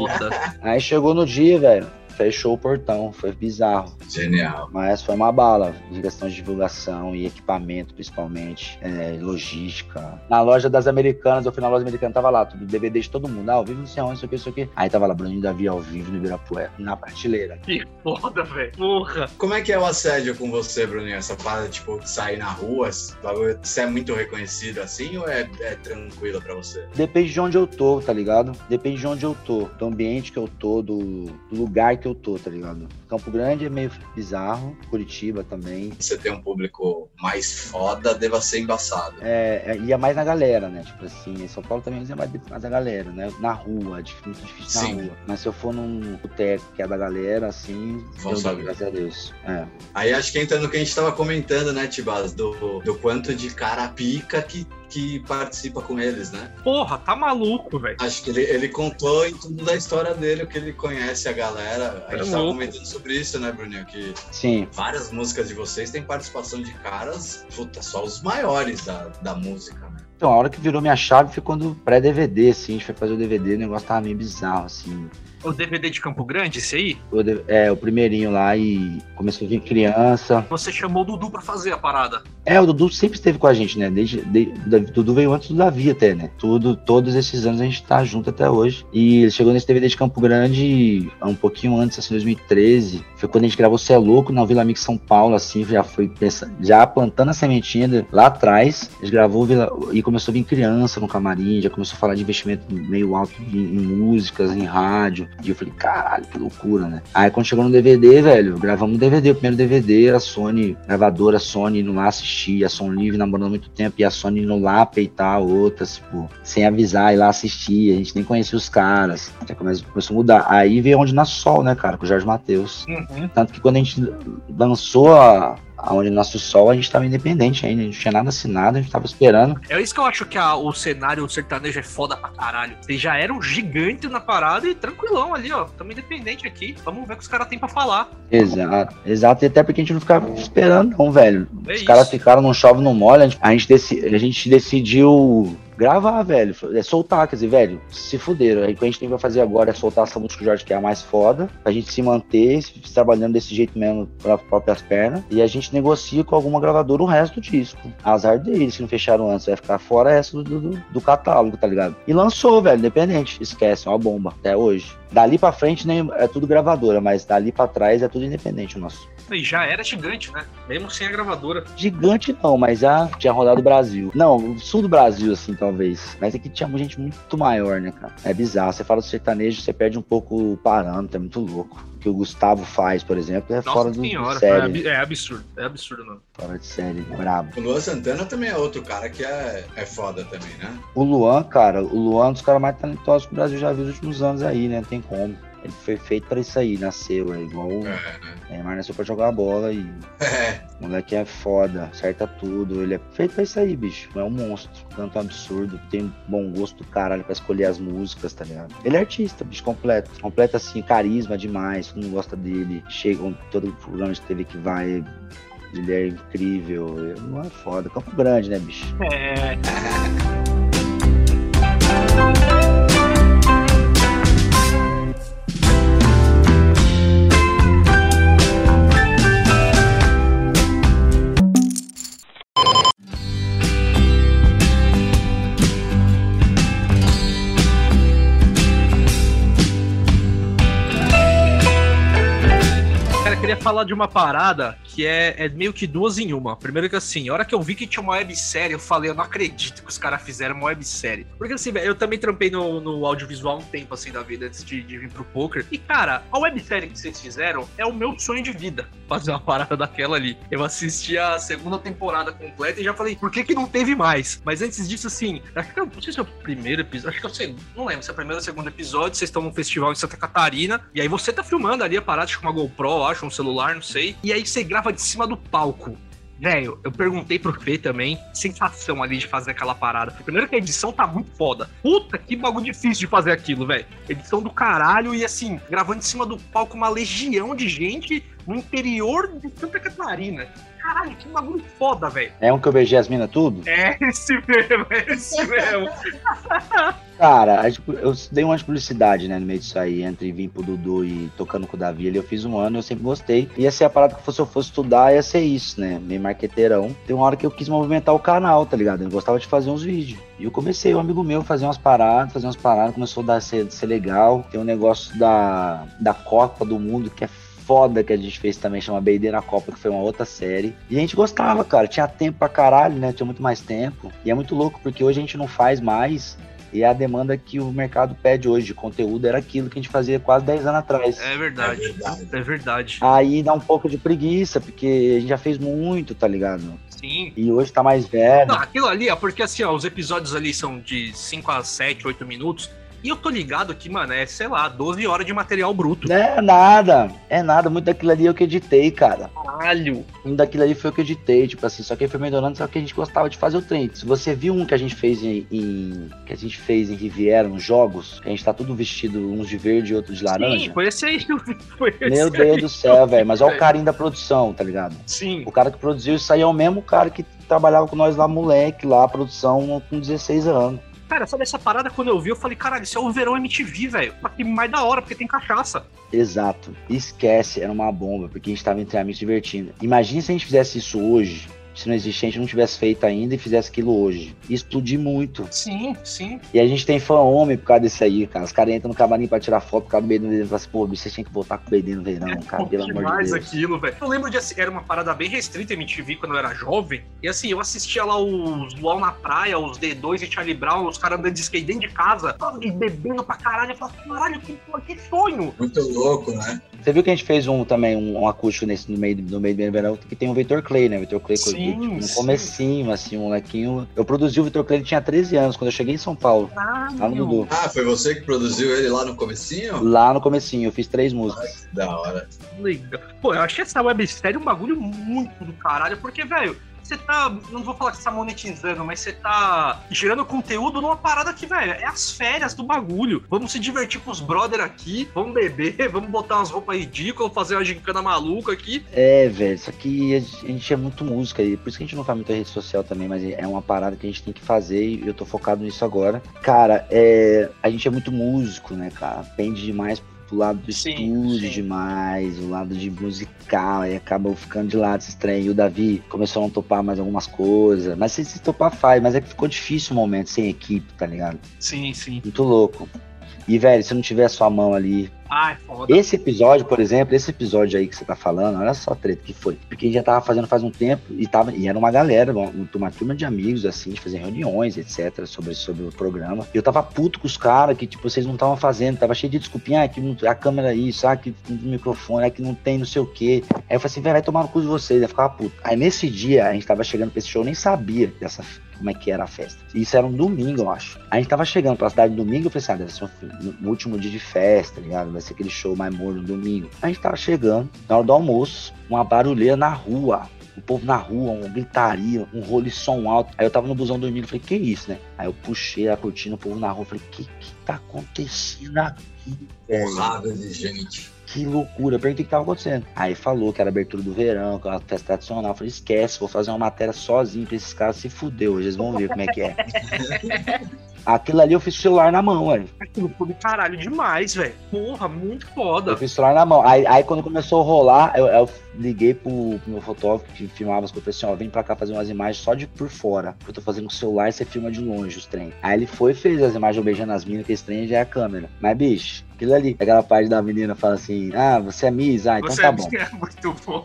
Aí chegou no dia, velho, fechou o portão, foi bizarro. Genial. Mas foi uma bala de questão de divulgação e equipamento, principalmente, é, logística. Na loja das americanas, eu fui na loja americana, tava lá, tudo DVD de todo mundo, ah, ao vivo não sei onde, isso aqui, isso aqui. Aí tava lá, Bruninho Davi ao vivo no Ibirapuera, na prateleira. Que foda, velho. Porra. Como é que é o assédio com você, Bruninho? Essa parada, tipo, de sair na rua, você é muito reconhecido assim ou é, é tranquilo pra você? Depende de onde eu tô, tá ligado? Depende de onde eu tô, do ambiente que eu tô, do, do lugar que eu tô, tá ligado? Campo Grande é meio bizarro, Curitiba também. Você tem um público mais foda, deva ser embaçado. É, é, ia mais na galera, né? Tipo assim, em São Paulo também ia mais, mais a galera, né? Na rua, é muito difícil Sim. na rua. Mas se eu for num boteco que é da galera, assim, Vão eu, saber. graças a Deus. É. Aí acho que entra no que a gente tava comentando, né, Tibas? Do, do quanto de cara pica que, que participa com eles, né? Porra, tá maluco, velho. Acho que ele, ele contou em tudo da história dele, o que ele conhece a galera. A É gente tava louco. comentando sobre isso, né, Bruninho? Que Sim, várias músicas de vocês têm participação de caras, puta, só os maiores da, da música, né? então a hora que virou minha chave foi quando pré-DVD, assim, a gente foi fazer o DVD, o negócio tava meio bizarro, assim. O DVD de Campo Grande, esse aí, O, é, o primeirinho lá e começou a vir criança. você chamou o Dudu pra fazer a parada. É, o Dudu sempre esteve com a gente, né? Desde, de- Dudu veio antes do Davi até, né? Tudo, todos esses anos a gente tá junto até hoje. E ele chegou nesse DVD de Campo Grande um pouquinho antes, assim, 2013. Foi quando a gente gravou Cê é Louco na Vila Mix São Paulo, assim, já foi pensando, já plantando a sementinha lá atrás. A gente gravou Vila, e começou a vir criança no camarim, já começou a falar de investimento meio alto em, em músicas, em rádio. E eu falei, caralho, que loucura, né? Aí quando chegou no DVD, velho, gravamos o DVD, o primeiro DVD, a Sony, gravadora Sony indo lá assistir, a Som Livre namorando muito tempo, e a Sony indo lá peitar a outra, tipo, sem avisar, ir lá assistir, a gente nem conhecia os caras. Já começou, começou a mudar. Aí veio onde nasce sol, né, cara, com o Jorge Matheus. Uhum. Tanto que quando a gente lançou a, aonde nasce o sol, a gente tava independente ainda, a gente não tinha nada assinado, a gente tava esperando. É isso que eu acho que a- o cenário sertanejo é foda pra caralho. Eles já eram gigante na parada e tranquilão ali, ó. Tamo independente aqui. Vamos ver o que os caras têm pra falar. Exato, exato, e até porque a gente não ficava esperando, não, velho. É Os caras ficaram não chove, não molha, a gente, a gente, deci- a gente decidiu gravar, velho. É soltar, quer dizer, velho, se fuderam. Aí o que a gente tem que fazer agora é soltar essa música Jorge, que é a mais foda, pra gente se manter se- trabalhando desse jeito mesmo pelas próprias pernas. E a gente negocia com alguma gravadora o resto do disco. Azar deles, se não fecharam antes, vai ficar fora essa do, do, do catálogo, tá ligado? E lançou, velho, independente. Esquece, é uma bomba, até hoje. Dali pra frente nem, é tudo gravadora, mas dali pra trás é tudo independente o nosso. E já era gigante, né? Mesmo sem a gravadora. Gigante não, mas já tinha rodado o Brasil. Não, o sul do Brasil, assim, talvez. Mas aqui tinha gente muito maior, né, cara? É bizarro. Você fala do sertanejo, você perde um pouco o parâmetro, é muito louco. O que o Gustavo faz, por exemplo, é Nossa fora do, senhora. de É, série. ab- é absurdo. É absurdo, não. Fora de série, brabo. O Luan Santana também é outro cara que é, é foda também, né? O Luan, cara, o Luan é um dos caras mais talentosos que o Brasil já viu nos últimos anos aí, né? Não tem como. Ele foi feito pra isso aí, nasceu, é igual o É, né? Neymar nasceu pra jogar bola e É. O moleque é foda, acerta tudo. Ele é feito pra isso aí, bicho. É um monstro. Um absurdo. Tem um bom gosto do caralho pra escolher as músicas, tá ligado? Ele é artista, bicho, completo. Completo assim, carisma demais. Todo mundo gosta dele. Chega todo programa de TV que vai. Ele é incrível. Ele não é foda. Campo Grande, né, bicho? É. queria falar de uma parada que é, é meio que duas em uma. Primeiro que assim, a hora que eu vi que tinha uma websérie, eu falei, eu não acredito que os caras fizeram uma websérie. Porque assim, eu também trampei no, no audiovisual um tempo assim da vida antes de, de vir pro poker. E cara, a websérie que vocês fizeram é o meu sonho de vida. Fazer uma parada daquela ali. Eu assisti a segunda temporada completa e já falei, por que que não teve mais? Mas antes disso, assim, acho que eu, não sei se é o primeiro episódio, acho que é o segundo, não lembro se é o primeiro ou segundo episódio, vocês estão num festival em Santa Catarina, e aí você tá filmando ali a parada, que uma GoPro, acho, um celular, não sei, e aí você grava de cima do palco. Velho, eu perguntei pro Fê também, sensação ali de fazer aquela parada. Primeiro que a edição tá muito foda. Puta, que bagulho difícil de fazer aquilo, velho. Edição do caralho e assim, gravando em cima do palco uma legião de gente no interior de Santa Catarina. Caralho, que bagulho foda, velho. É um que eu beijei as minas tudo? É esse mesmo, é esse mesmo. Cara, eu dei uma publicidade, né, no meio disso aí, entre vir pro Dudu e tocando com o Davi ali. Eu fiz um ano, eu sempre gostei. Ia ser a parada que se eu fosse estudar, ia ser isso, né? Meio marqueteirão. Tem uma hora que eu quis movimentar o canal, tá ligado? Eu gostava de fazer uns vídeos. E eu comecei, um amigo meu, fazer umas paradas, fazer umas paradas, começou a dar, ser, ser legal. Tem um negócio da, da Copa do Mundo que é foda que a gente fez também, chama BD na Copa, que foi uma outra série. E a gente gostava, cara. Tinha tempo pra caralho, né? Tinha muito mais tempo. E é muito louco, porque hoje a gente não faz mais. E a demanda que o mercado pede hoje de conteúdo era aquilo que a gente fazia quase 10 anos atrás. É É verdade. verdade. É verdade. Aí dá um pouco de preguiça, porque a gente já fez muito, tá ligado? Sim. E hoje tá mais velho. Não, aquilo ali, ó, porque assim, ó, os episódios ali são de 5 a 7, 8 minutos. E eu tô ligado que, mano, é, sei lá, 12 horas de material bruto. É nada, é nada. Muito daquilo ali eu que editei, cara. Caralho. Um daquilo ali foi o que eu editei, tipo assim, só que aí foi melhorando, só que a gente gostava de fazer o trem. Se você viu um que a gente fez em, em- que a gente fez em Riviera, nos jogos, que a gente tá tudo vestido, uns de verde e outros de laranja. Sim, foi esse aí. Foi esse Meu aí. Deus do céu, velho, mas olha o carinho da produção, tá ligado? Sim. O cara que produziu isso aí é o mesmo cara que trabalhava com nós lá, moleque, lá, produção com 16 anos. Cara, sabe essa parada quando eu vi, eu falei, caralho, isso é o verão MTV, velho. Que mais da hora, porque tem cachaça. Exato. Esquece, era uma bomba, porque a gente tava entre amigos divertindo. Imagina se a gente fizesse isso hoje. Se não existisse, a gente não tivesse feito ainda e fizesse aquilo hoje. E explodir muito. Sim, sim. E a gente tem fã homem por causa desse aí, cara. Os caras entram no camarim pra tirar foto por causa do no verão. Falam assim, pô, bicho, você tinha que voltar com o BD no verão, cara, pelo amor de Deus. aquilo, velho. Eu lembro de assim, era uma parada bem restrita MTV quando eu era jovem. E assim, eu assistia lá os Luau na praia, os D2 e Charlie Brown, os caras andando de skate dentro de casa, e bebendo pra caralho. Eu falava, caralho, que, que sonho! Muito louco, né? Você viu que a gente fez um também, um, um acústico nesse, no meio, no meio do verão, que tem o Victor Clay, né? O Victor Clay, Sim, tipo, no sim. comecinho, assim, um molequinho. Eu produzi o Victor Clay, ele tinha 13 anos, quando eu cheguei em São Paulo, lá no! Dudu. Ah, foi você que produziu ele lá no comecinho? Lá no comecinho, eu fiz três músicas. Da hora. Legal. Pô, eu achei essa websérie um bagulho muito do caralho, porque, velho, você tá. Não vou falar que você tá monetizando, mas você tá gerando conteúdo numa parada que, velho, é as férias do bagulho. Vamos se divertir com os brother aqui, vamos beber, vamos botar umas roupas ridículas, fazer uma gincana maluca aqui. É, velho, só que a gente é muito música e por isso que a gente não faz muita rede social também, mas é uma parada que a gente tem que fazer e eu tô focado nisso agora. Cara, é, a gente é muito músico, né, cara? Pende demais pro lado do Sim, estúdio sim. demais, o lado de musical, aí acaba ficando de lado esse trem. E o Davi começou a não topar mais algumas coisas, mas se, se topar faz, mas é que ficou difícil o momento, sem equipe, tá ligado? Sim, sim. Muito louco. E, velho, se não tiver a sua mão ali, Ai, foda. esse episódio, por exemplo, esse episódio aí que você tá falando, olha só treta que foi. Porque a gente já tava fazendo faz um tempo e, tava, e era uma galera, uma, turma de amigos, assim, de fazer reuniões, etc., sobre, sobre o programa. E eu tava puto com os caras que, tipo, vocês não estavam fazendo, tava cheio de desculpinha, ah, que não, a câmera é isso, ah, que o microfone, ah, que não tem não sei o quê. Aí eu falei assim, "Véi, vai tomar no cu de vocês, eu ficava puto. Aí nesse dia, a gente tava chegando pra esse show, eu nem sabia dessa como é que era a festa. Isso era um domingo, eu acho. A gente tava chegando pra cidade domingo, eu falei assim, ah, deve ser um- no último dia de festa, tá ligado? Vai ser aquele show mais morno no domingo. A gente tava chegando, na hora do almoço, uma barulheira na rua. O povo na rua, uma gritaria, um rolo de som alto. Aí eu tava no busão dormindo, falei, que isso, né? Aí eu puxei a cortina, o povo na rua, falei, que que tá acontecendo aqui? Porrada de gente. Que loucura. Eu perguntei o que tava acontecendo. Aí falou que era abertura do verão, que era uma festa tradicional. Eu falei, esquece, vou fazer uma matéria sozinho pra esses caras se fuder hoje. Eles vão ver como é que é. Aquilo ali eu fiz o celular na mão, velho. Aquilo foi do caralho demais, velho. Porra, muito foda. Eu fiz o celular na mão. Aí, aí quando começou a rolar, eu, eu liguei pro, pro meu fotógrafo que filmava as coisas. Assim, ó, vem pra cá fazer umas imagens só de por fora. Eu tô fazendo com o celular e você filma de longe os trem. Aí ele foi e fez as imagens eu beijando as minas, que esse trem já é a câmera. Mas, bicho, aquilo ali. Aquela parte da menina fala assim, ah, você é Miss? Ah, então Você tá bom. é muito bom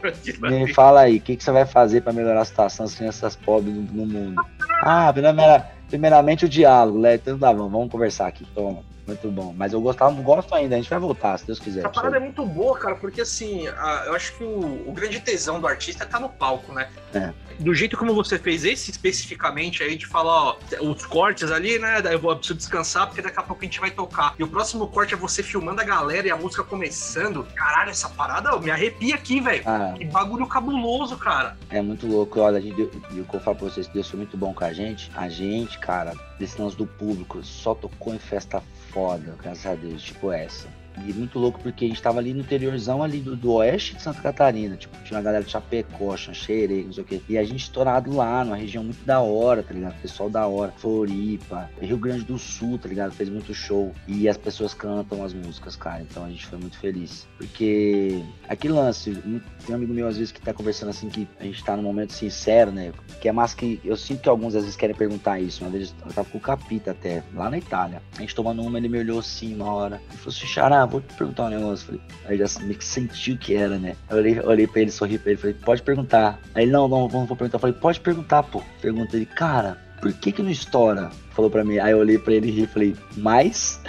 Me ali. fala aí, o que, que você vai fazer pra melhorar a situação das crianças pobres no, no mundo? Ah, primeira- primeiramente o diálogo, Léo. Então tá bom, vamos conversar aqui. Toma. Muito bom. Mas eu gostava, gosto ainda, a gente vai voltar, se Deus quiser. Essa parada é muito boa, cara, porque assim, a- eu acho que o, o grande tesão do artista tá no palco, né? É. Do jeito como você fez esse especificamente aí, de falar, ó, os cortes ali, né? Daí eu vou eu preciso descansar, porque daqui a pouco a gente vai tocar. E o próximo corte é você filmando a galera e a música começando. Caralho, essa parada ó, me arrepia aqui, velho. Ah, Que bagulho cabuloso, cara. é muito louco. Olha, a e o que eu falo pra vocês, Deus foi muito bom com a gente. A gente, cara, desse lance do público, só tocou em festa foda, graças a Deus, tipo essa. E muito louco porque a gente tava ali no interiorzão ali do, do oeste de Santa Catarina. Tipo, tinha uma galera de Chapecó, Xanxerê, não sei o quê. E a gente estourado lá, numa região muito da hora, tá ligado? Pessoal da hora. Floripa, Rio Grande do Sul, tá ligado? Fez muito show. E as pessoas cantam as músicas, cara. Então a gente foi muito feliz. Porque aquele lance, tem um amigo meu às vezes que tá conversando assim que a gente tá num momento sincero, né? Que é mais que. Eu sinto que alguns às vezes querem perguntar isso. Uma vez eu tava com o Capita até, lá na Itália. A gente tomando uma, ele me olhou assim uma hora. Ele falou assim, vou te perguntar um negócio. Falei, aí já meio que sentiu que era, né? Eu olhei, olhei pra ele, sorri pra ele, falei, pode perguntar. Aí ele, não, não, não vou perguntar. Eu falei, pode perguntar, pô. Pergunta ele, cara, por que que não estoura? Falou pra mim, aí eu olhei pra ele e ri, falei, mas...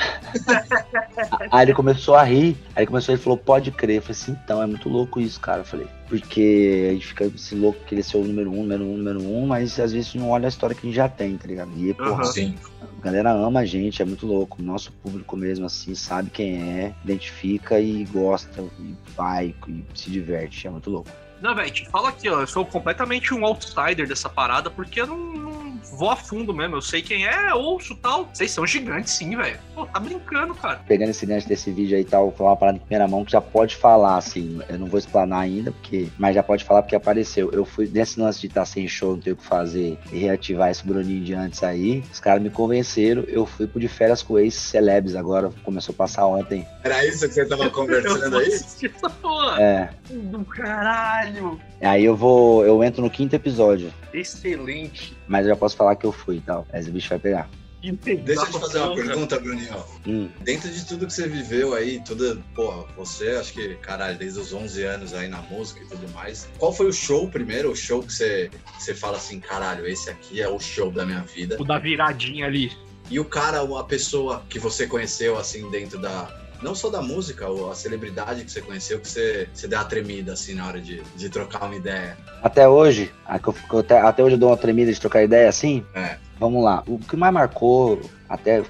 aí ele começou a rir, aí ele começou, ele falou, pode crer. Eu falei assim, então, é muito louco isso, cara. Eu falei, porque a gente fica esse louco querer ser o número um, número um, número um, mas às vezes não olha a história que a gente já tem, tá ligado? E, porra, Aham. Sim. A galera ama a gente, é muito louco. Nosso público mesmo, assim, sabe quem é, identifica e gosta, e vai, e se diverte, é muito louco. Não, velho, te aqui, ó. Eu sou completamente um outsider dessa parada, porque eu não vou a fundo mesmo. Eu sei quem é, ouço tal. Vocês são gigantes, sim, velho. Pô, tá brincando, cara. Pegando esse gancho desse vídeo aí e tal, vou falar uma parada em primeira mão que já pode falar, assim. Eu não vou explanar ainda, porque. Mas já pode falar porque apareceu. Eu fui nesse lance de estar sem show, não ter o que fazer e reativar esse Bruninho de antes aí. Os caras me convenceram. Eu fui pro de férias com ex-celebs agora. Começou a passar ontem. Era isso que você tava conversando aí? Essa porra. É. Do caralho. Aí eu vou. Eu entro no quinto episódio. Excelente. Mas eu já posso falar que eu fui e tal. Mas o bicho vai pegar. Deixa eu te fazer uma pergunta, Bruninho. Hum. Dentro de tudo que você viveu aí, toda, porra, você acho que, caralho, desde os 11 anos aí na música e tudo mais, qual foi o show primeiro, o show que você, você fala assim, caralho, esse aqui é o show da minha vida? O da viradinha ali. E o cara, a pessoa que você conheceu, assim, dentro da, não só da música, ou a celebridade que você conheceu, que você, você deu uma tremida, assim, na hora de, de trocar uma ideia. Até hoje, até, até hoje eu dou uma tremida de trocar ideia assim. É. Vamos lá. O que mais marcou, até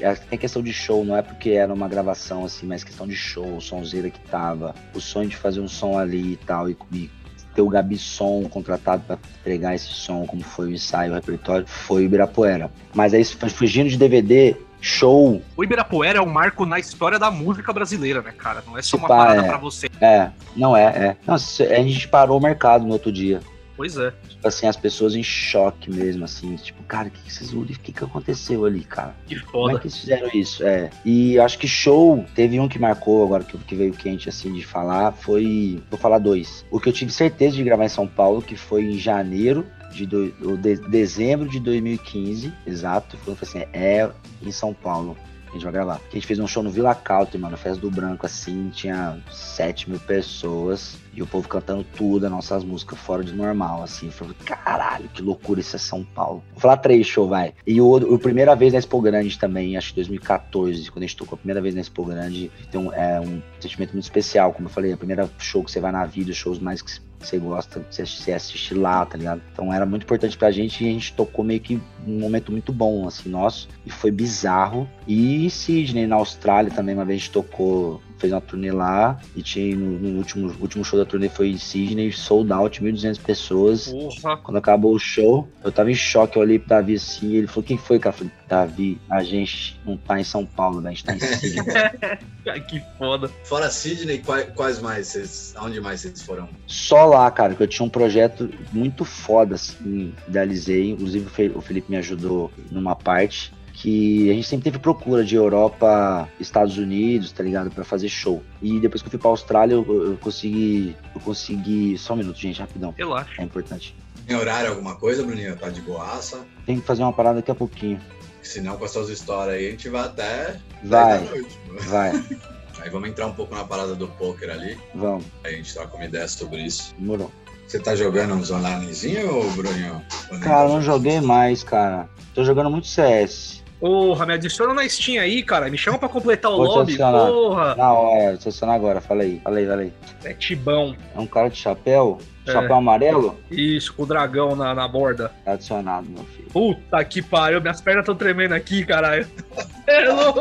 é, tem questão de show, não é porque era uma gravação assim, mas questão de show, o sonzeira que tava, o sonho de fazer um som ali e tal, e, e ter o Gabi Som contratado para entregar esse som, como foi o ensaio, o repertório, foi o Ibirapuera. Mas aí, fugindo de DVD, show, O Ibirapuera é um marco na história da música brasileira, né, cara? Não é só uma Pá, parada é. pra você. é, não é, é. Se- a gente parou o mercado no outro dia. Pois é. Tipo assim, as pessoas em choque mesmo, assim, tipo, cara, o que, que vocês o que, que aconteceu ali, cara? Que Como foda. é que eles fizeram isso? É. E acho que show, teve um que marcou agora, que, que veio quente assim de falar, foi. Vou falar dois. O que eu tive certeza de gravar em São Paulo, que foi em janeiro de, do, de- dezembro de 2015, exato. Foi assim, é em São Paulo. A gente vai gravar. A gente fez um show no Vila Country, mano, festa do branco, assim, tinha 7 mil pessoas. E o povo cantando tudo, as nossas músicas fora de normal, assim. Eu falei, caralho, que loucura isso é São Paulo. Vou falar três show, vai. E o, o primeira vez na Expo Grande também, acho que 2014, quando a gente tocou a primeira vez na Expo Grande, um, é um sentimento muito especial. Como eu falei, a primeira show que você vai na vida, os shows mais que você gosta, você assiste lá, tá ligado? Então era muito importante pra gente e a gente tocou meio que um momento muito bom, assim, nosso. E foi bizarro. E Sydney, na Austrália também, uma vez a gente tocou, fez uma turnê lá. E tinha no, no último, último show da turnê foi em Sydney, sold out, 1.200 pessoas. Porra. Quando acabou o show, eu tava em choque, eu olhei pro Davi assim, e ele falou, quem foi, cara? Eu falei, Davi, a gente não tá em São Paulo, né? a gente tá em Sydney. Que foda. Fora Sidney, quais, quais mais vocês, aonde mais vocês foram? Só lá, cara, que eu tinha um projeto muito foda, assim, idealizei. Inclusive o Felipe me ajudou numa parte. Que a gente sempre teve procura de Europa, Estados Unidos, tá ligado? Pra fazer show. E depois que eu fui pra Austrália, eu, eu consegui. Eu consegui. Só um minuto, gente, rapidão. Relaxa. É importante. Tem horário alguma coisa, Bruninho? Tá de boaça? Tem que fazer uma parada daqui a pouquinho. Se não, com as suas histórias aí, a gente vai até 10 Vai, noite. vai, Aí vamos entrar um pouco na parada do poker ali. vamos. Aí a gente troca uma ideia sobre isso. Demorou. Você tá jogando uns onlinezinho, Bruninho? Ou Cara, tá não joguei mais, cara. Tô jogando muito CS. Porra, me adiciona na Steam aí, cara. Me chama pra completar o Vou lobby. adicionar. Porra. Na hora, acionando agora, fala aí, fala aí, fala aí. É tibão. É um cara de chapéu? É. Chapéu amarelo? Isso, com o dragão na, na borda. Tá adicionado, meu filho. Puta que pariu, minhas pernas estão tremendo aqui, caralho. É louco!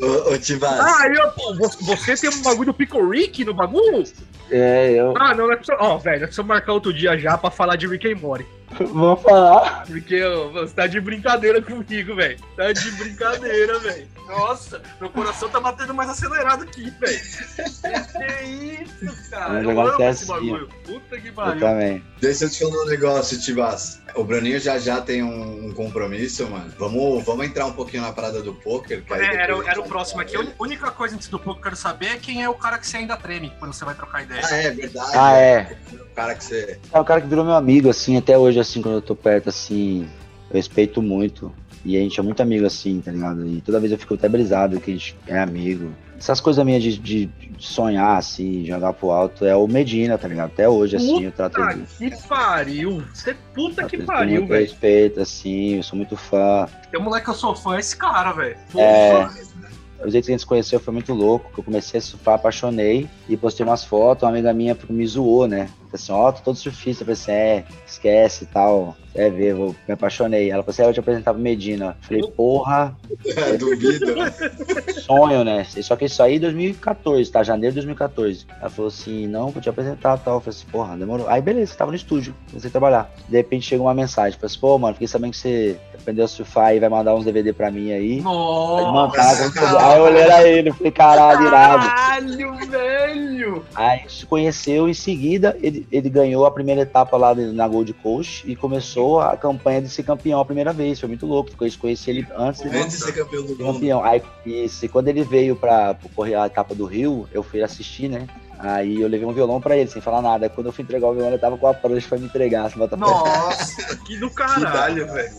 Ô, ô Ah, eu, você tem um bagulho do Pico Rick no bagulho? É, eu. Ah, não, não é preciso. Ó, velho, é preciso marcar outro dia já pra falar de Rick and Morty. Vou falar. Porque ó, você tá de brincadeira comigo, velho. Tá de brincadeira, velho. Nossa, meu coração tá batendo mais acelerado aqui, velho. Que isso, cara? Vamos Eu jogar amo esse assim, bagulho. Puta que Eu pariu. também. deixa eu te falar um negócio, Tivas. O Bruninho já já tem um, compromisso, mano. Vamos, vamos entrar um pouquinho na parada do poker. que aí É, era, era o próximo aqui. A única coisa antes do pouco que eu quero saber é quem é o cara que você ainda treme quando você vai trocar ideia. Ah, é verdade. Ah, é. O cara que você. É um cara que virou meu amigo, assim, até hoje, assim, quando eu tô perto, assim, eu respeito muito. E a gente é muito amigo, assim, tá ligado? E toda vez eu fico até brisado que a gente é amigo. Essas coisas minhas de, de sonhar, assim, jogar pro alto, é o Medina, tá ligado? Até hoje, assim, eu trato Puta ele. que pariu. Você puta trato que pariu, muito velho. respeito, assim, eu sou muito fã. Tem um moleque que eu sou fã, é esse cara, velho. É. O jeito que a gente se conheceu foi muito louco, que eu comecei a surfar, apaixonei e postei umas fotos, uma amiga minha me zoou, né? Assim, ó, tô todo surfista. Eu falei assim, é, esquece e tal. É ver, vou, me apaixonei. Ela falou assim, ah, eu te apresentar pro Medina. Eu falei, porra. É, duvido. Sonho, né? Só que isso aí em 2014, tá? Janeiro de 2014. Ela falou assim, não, vou te apresentar tal. Eu falei assim, porra, demorou. Aí beleza, tava no estúdio, comecei a trabalhar. De repente chega uma mensagem, falei assim, pô, mano, fiquei sabendo que você aprendeu a surfar e vai mandar uns DVD pra mim aí. Nossa! Aí eu olhei pra ele, falei, caralho, irado. Caralho, velho! Aí se conheceu, em seguida ele, ele ganhou a primeira etapa lá na Gold Coast e começou a campanha de ser campeão a primeira vez. Foi muito louco, porque eu conheci ele antes de Antes de ser campeão do mundo. campeão. Aí, isso, e quando ele veio pra, pra correr a etapa do Rio, eu fui assistir, né? Aí eu levei um violão pra ele, sem falar nada. Aí quando eu fui entregar o violão, ele tava com a prancha pra me entregar. Você bota a prancha. Nossa, que do caralho, Que da- velho.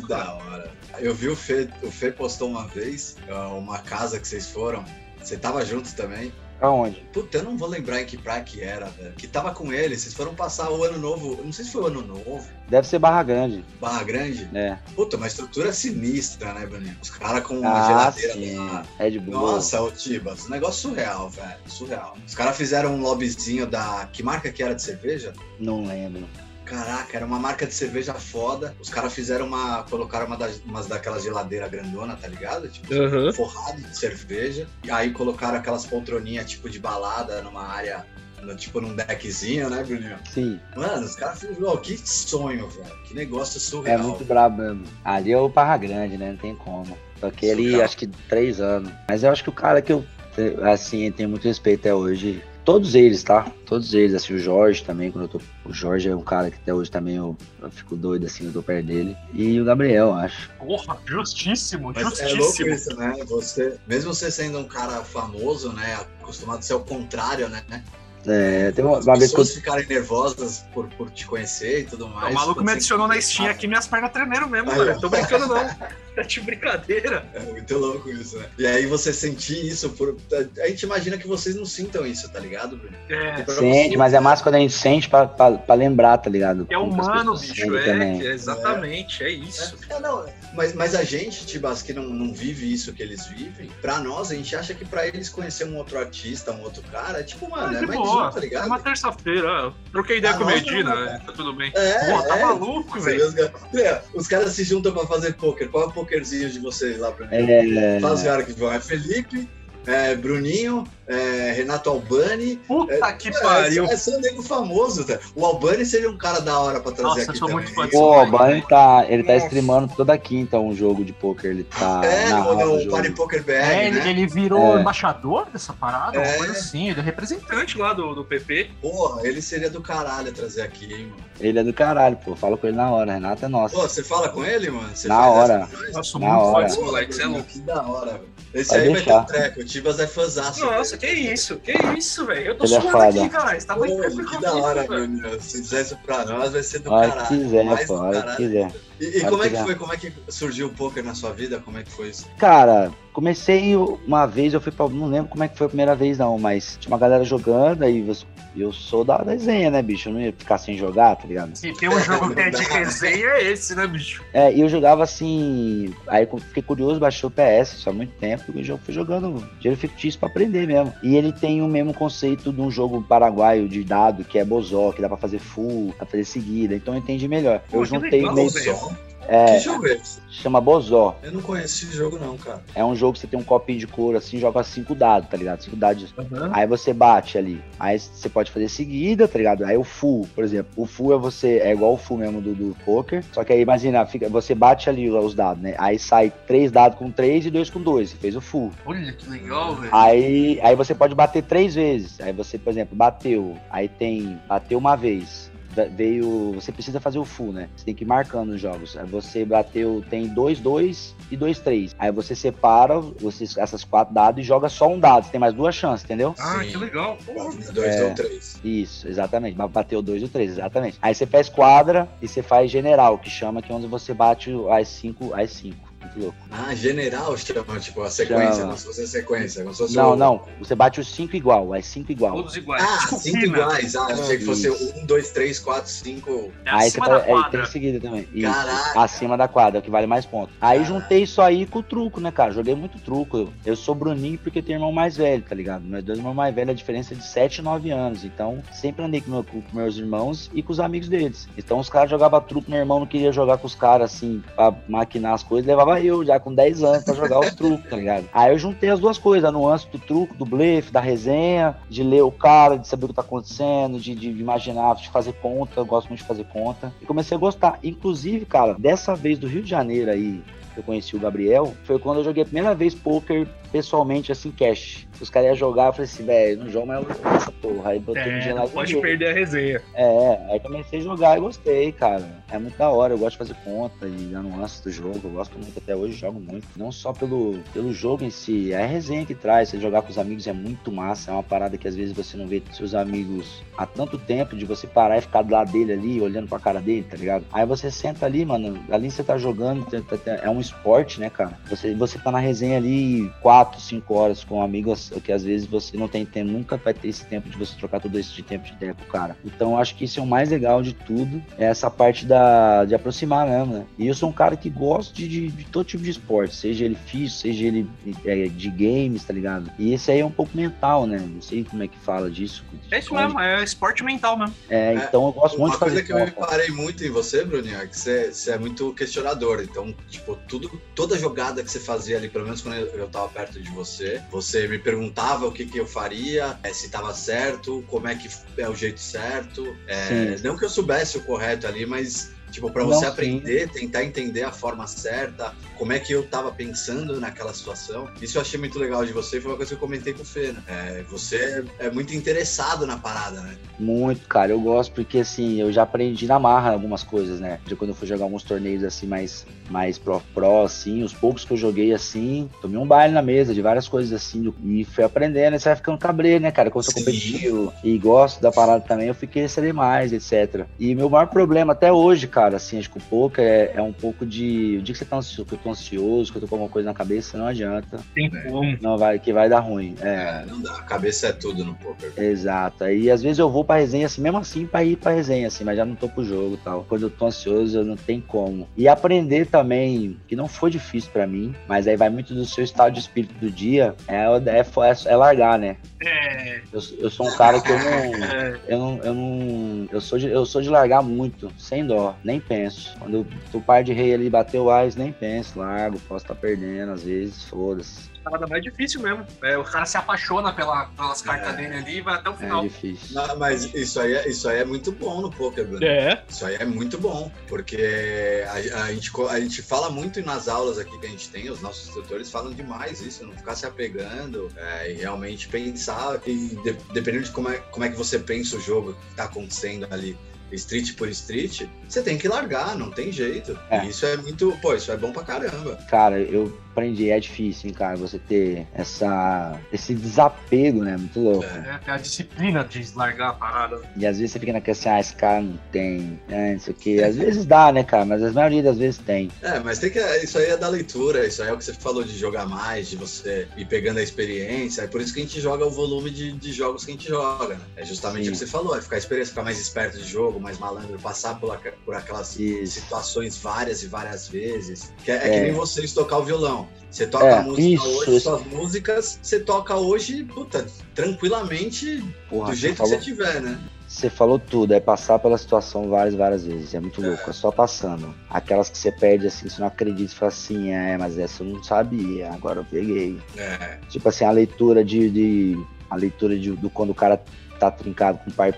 Que da hora. Eu vi o Fê, o Fê postou uma vez uh, uma casa que vocês foram. Você tava junto também. Aonde? Puta, eu não vou lembrar em que praia que era, velho. Que tava com ele, vocês foram passar o ano novo. eu Não sei se foi o ano novo, Deve ser Barra Grande, Barra Grande. né? Puta, uma estrutura sinistra, né, Bruninho? Os caras com uma Ah, geladeira sim. lá. Red Bull. Nossa, ô Tibas, um negócio surreal, velho. Surreal. Os caras fizeram um lobbyzinho da. Que marca que era de cerveja? Não lembro. Caraca, era uma marca de cerveja foda. Os caras fizeram uma. colocaram uma das, umas daquelas geladeiras grandona, tá ligado? Tipo, Aham. forrado de cerveja. E aí colocaram aquelas poltroninhas tipo de balada numa área. no- Tipo num deckzinho, né, Bruninho? Sim, Mano, os caras fizeram. que sonho, velho. Que negócio é surreal. muito brabo mesmo. Ali é o Barra Grande, né? Não tem como. Só que ele, acho que três anos. Mas eu acho que o cara que eu, assim, tenho muito respeito até hoje. Todos eles, tá? Todos eles, assim, o Jorge também, quando eu tô. O Jorge é um cara que até hoje também eu, eu fico doido, assim, eu tô perto dele. E o Gabriel, eu acho. Porra, justíssimo, Mas é louco justíssimo. isso, né? Você, mesmo você sendo um cara famoso, né? Acostumado a ser o contrário, né? É, tem uma, As uma vez que pessoas ficarem nervosas por, por te conhecer e tudo mais. o maluco me adicionou na Steam aqui, minhas pernas tremeram mesmo, Aí, velho. ó. Tô brincando não. É de brincadeira. É muito louco isso, né? E aí você sentir isso, por... a gente imagina que vocês não sintam isso, tá ligado, Bruno? É, Sente, você- mas é mais quando a gente sente pra, pra, pra lembrar, tá ligado? é humano, bicho. É, também. é exatamente, é isso. É, não, mas, mas a gente, Tibas, que não, não vive isso que eles vivem, pra nós, a gente acha que pra eles conhecer um outro artista, um outro cara, é tipo, mano, é de mais boa. um, tá É ligado? uma terça-feira. Troquei ideia Ah, com o Medina, não, né? tá tudo bem. É, Pô, tá é. maluco, velho. os, caras- É, os caras se juntam pra fazer poker. Qual é o pokerzinho de vocês lá pra mim? É, Fala os caras que vão. É Felipe, é Bruninho, é Renato Albani. Puta que É, pariu. É, só nego famoso, tá? O Albani seria um cara da hora pra trazer Nossa, aqui eu sou também. muito fã Pô, o Albani tá, ele tá Nossa. streamando toda quinta um jogo de poker. Ele tá É, o jogo. Party Poker BR, É, ele, né? ele virou É. embaixador dessa parada, uma É. coisa assim. Ele é representante lá do, do PP. Porra, ele seria do caralho trazer aqui, hein, mano. Ele é do caralho, pô. Falo com ele na hora. Renato é nosso. Pô, você fala com ele, mano? Você Na faz hora. sou Na muito fã hora. desse moleque, você é louco. Que da hora, velho. Esse Pode aí vai deixar. ter um treco. O Tibas é fãzaço. Nossa, velho. que isso, que isso, velho. Eu tô Ele é suando foda. aqui, cara. Você tá muito tranquilo que da hora, meu. Se fizer isso pra nós, vai ser do caralho. quiser, Mais pô. caralho. quiser. E, e como é que foi? Como é que surgiu o poker na sua vida? Como é que foi isso? Cara, comecei uma vez, eu fui pra. Não lembro como é que foi a primeira vez, não, mas tinha uma galera jogando, aí você- eu sou da desenha, né, bicho? Eu não ia ficar sem jogar, tá ligado? Se tem um jogo que é de resenha, é esse, né, bicho? É, e eu jogava assim. Aí eu fiquei curioso, baixei o PS, só há muito tempo, e eu fui jogando dinheiro fictício pra aprender mesmo. E ele tem o mesmo conceito de um jogo paraguaio de dado, que é Bozó, que dá pra fazer full, dá pra fazer seguida, então eu entendi melhor. Pô, eu que juntei legal, meio. Só? É, Que jogo é esse? chama Bozó. Eu não conheço esse jogo, não, cara. É um jogo que você tem um copinho de couro assim, joga cinco dados, tá ligado? Cinco dados. Aí você bate ali. Aí você pode fazer seguida, tá ligado? Aí o full, por exemplo. O full é você. É igual o full mesmo do, do poker. Só que aí, imagina, fica, você bate ali os dados, né? Aí sai três dados com três e dois com dois. Você fez o full. Olha que legal, velho. Aí, aí você pode bater três vezes. Aí você, por exemplo, bateu. Aí tem. Bateu uma vez. Ve- Veio. Você precisa fazer o full, né? Você tem que ir marcando os jogos. Aí você bateu. Tem dois, dois e dois, três. Aí você separa você, essas quatro dados e joga só um dado. Você tem mais duas chances, entendeu? Ah, Sim. que legal. Porra. Dois É. ou três. Isso, exatamente. Ba- Bateu dois ou três, exatamente. Aí você faz quadra e você faz general, que chama que é onde você bate as cinco, as cinco. Muito louco. Ah, general chama, tipo, a sequência, Chama. não se fosse a sequência. Como se fosse Não, o- não. Você bate os cinco igual, é cinco igual. Todos iguais. Ah, Tipo cinco quina. iguais. Ah, achei que fosse Isso. um, dois, três, quatro, cinco. É Aí você acima tá, da é, tem seguida também. Isso, Caraca. acima da quadra, que vale mais pontos. Aí Caraca. juntei isso aí com o truco, né, cara? Joguei muito truco. Eu, eu sou Bruninho porque tenho irmão mais velho, tá ligado? Meus dois irmãos mais velhos, a diferença é de 7 e 9 anos. Então, sempre andei com, meu- com meus irmãos e com os amigos deles. Então, os caras jogavam truco, meu irmão não queria jogar com os caras, assim, pra maquinar as coisas, levava eu, já com 10 anos, pra jogar os trucos, tá ligado? Aí eu juntei as duas coisas, a nuance do truco, do blefe, da resenha, de ler o cara, de saber o que tá acontecendo, de, de imaginar, de fazer conta, eu gosto muito de fazer conta. E comecei a gostar. Inclusive, cara, dessa vez do Rio de Janeiro aí, eu conheci o Gabriel, foi quando eu joguei a primeira vez poker pessoalmente, assim, cash. Os caras iam jogar, eu falei assim, velho, não joga mais essa porra. Aí botei um É, não e pode joguei. perder a resenha. É, aí comecei a jogar e gostei, cara. É muito da hora, eu gosto de fazer conta e dar nuances do jogo, eu gosto muito até hoje, jogo muito. Não só pelo, pelo jogo em si, é a resenha que traz, você jogar com os amigos é muito massa, é uma parada que às vezes você não vê seus amigos há tanto tempo de você parar e ficar do lado dele ali, olhando pra cara dele, tá ligado? Aí você senta ali, mano, ali você tá jogando, tá- tá- tá- é um esporte, né, cara? Você, você tá na resenha ali 4, 5 horas com amigos que às vezes você não tem tempo, nunca vai ter esse tempo de você trocar todo esse tempo de ideia com o cara. Então eu acho que isso é o mais legal de tudo, é essa parte da, de aproximar mesmo, né? E eu sou um cara que gosta de, de, de todo tipo de esporte, seja ele físico, seja ele é, de games, tá ligado? E esse aí é um pouco mental, né? Não sei como é que fala disso. É isso mesmo, é esporte mental mesmo. É, então eu gosto muito Uma de fazer coisa que eu me parei muito em você, Bruninho, é que você, você é muito questionador. Então, tipo, tudo, toda jogada que você fazia ali, pelo menos quando eu, eu tava perto de você, você me perguntava o que, que eu faria, eh, se tava certo, como é que é o jeito certo. Sim. não que eu soubesse o correto ali, mas. Tipo, pra Não, você aprender, tentar entender a forma certa, como é que eu tava pensando naquela situação. Isso eu achei muito legal de você, foi uma coisa que eu comentei com o Fê, né? É, você é muito interessado na parada, né? Muito, cara. Eu gosto porque, assim, eu já aprendi na marra algumas coisas, né? De quando eu fui jogar alguns torneios, assim, mais, mais pro, pro, assim, os poucos que eu joguei, assim, tomei um baile na mesa de várias coisas, assim, e fui aprendendo, e você vai ficando cabreiro, né, cara? Como eu sou competitivo e gosto da parada também, eu fiquei querer mais, etc. E meu maior problema até hoje, cara, assim, acho que o poker é, é um pouco de... O dia que você tá ansioso, que eu tô ansioso, que eu tô com alguma coisa na cabeça, não adianta. Tem É. como. Não vai, que vai dar ruim. É, É, não dá. A cabeça é tudo no poker. Exato. Aí às vezes eu vou pra resenha assim, mesmo assim, pra ir pra resenha, assim, mas já não tô pro jogo e tal. Quando eu tô ansioso, eu não tem como. E aprender também, que não foi difícil pra mim, mas aí vai muito do seu estado de espírito do dia, é, é, é, é largar, né? É, Eu, eu sou um cara que eu não. é, Eu não, eu não. Eu sou, de, eu sou de largar muito, sem dó, nem penso. Quando tô par de rei ali, bateu o ás, nem penso, largo, posso estar perdendo, às vezes, foda-se. parada mais difícil mesmo. É, o cara se apaixona pela, pelas cartas É. dele ali e vai até o É final. difícil. Não, mas isso aí, é- isso aí é muito bom no poker, Bruno. É. Isso aí é muito bom, porque a, a gente, a gente fala muito nas aulas aqui que a gente tem, os nossos instrutores falam demais isso, não ficar se apegando é, e realmente pensar, e de- dependendo de como é, como é que você pensa o jogo que tá acontecendo ali, street por street, você tem que largar, não tem jeito. É. Isso é muito, pô, isso é bom pra caramba. Cara, eu aprendi, é difícil, hein, cara, você ter essa, esse desapego, né? Muito louco. É. É, tem a disciplina de largar a parada. E às vezes você fica naquela assim, ah, esse cara não tem, né, não sei o quê. Às vezes dá, né, cara, mas a maioria das vezes tem. É, mas tem que. Isso aí é da leitura, isso aí é o que você falou de jogar mais, de você ir pegando a experiência. É por isso que a gente joga o volume de, de jogos que a gente joga, né? É justamente Sim. o que você falou, é ficar a experiência, ficar mais esperto de jogo, mais malandro, passar por, por aquelas Isso. situações várias e várias vezes. Que é, é É. que nem vocês tocar o violão. Você toca É, música isso, hoje, isso. suas músicas, você toca hoje, puta, tranquilamente, Porra, do você jeito falou, que você tiver, né? você falou tudo, é passar pela situação várias, várias vezes. É muito louco, é só passando. Aquelas que você perde assim, você não acredita, você fala assim, é, mas essa eu não sabia, agora eu peguei. É, Tipo assim, a leitura de. de- a leitura de, do quando o cara tá trincado com um par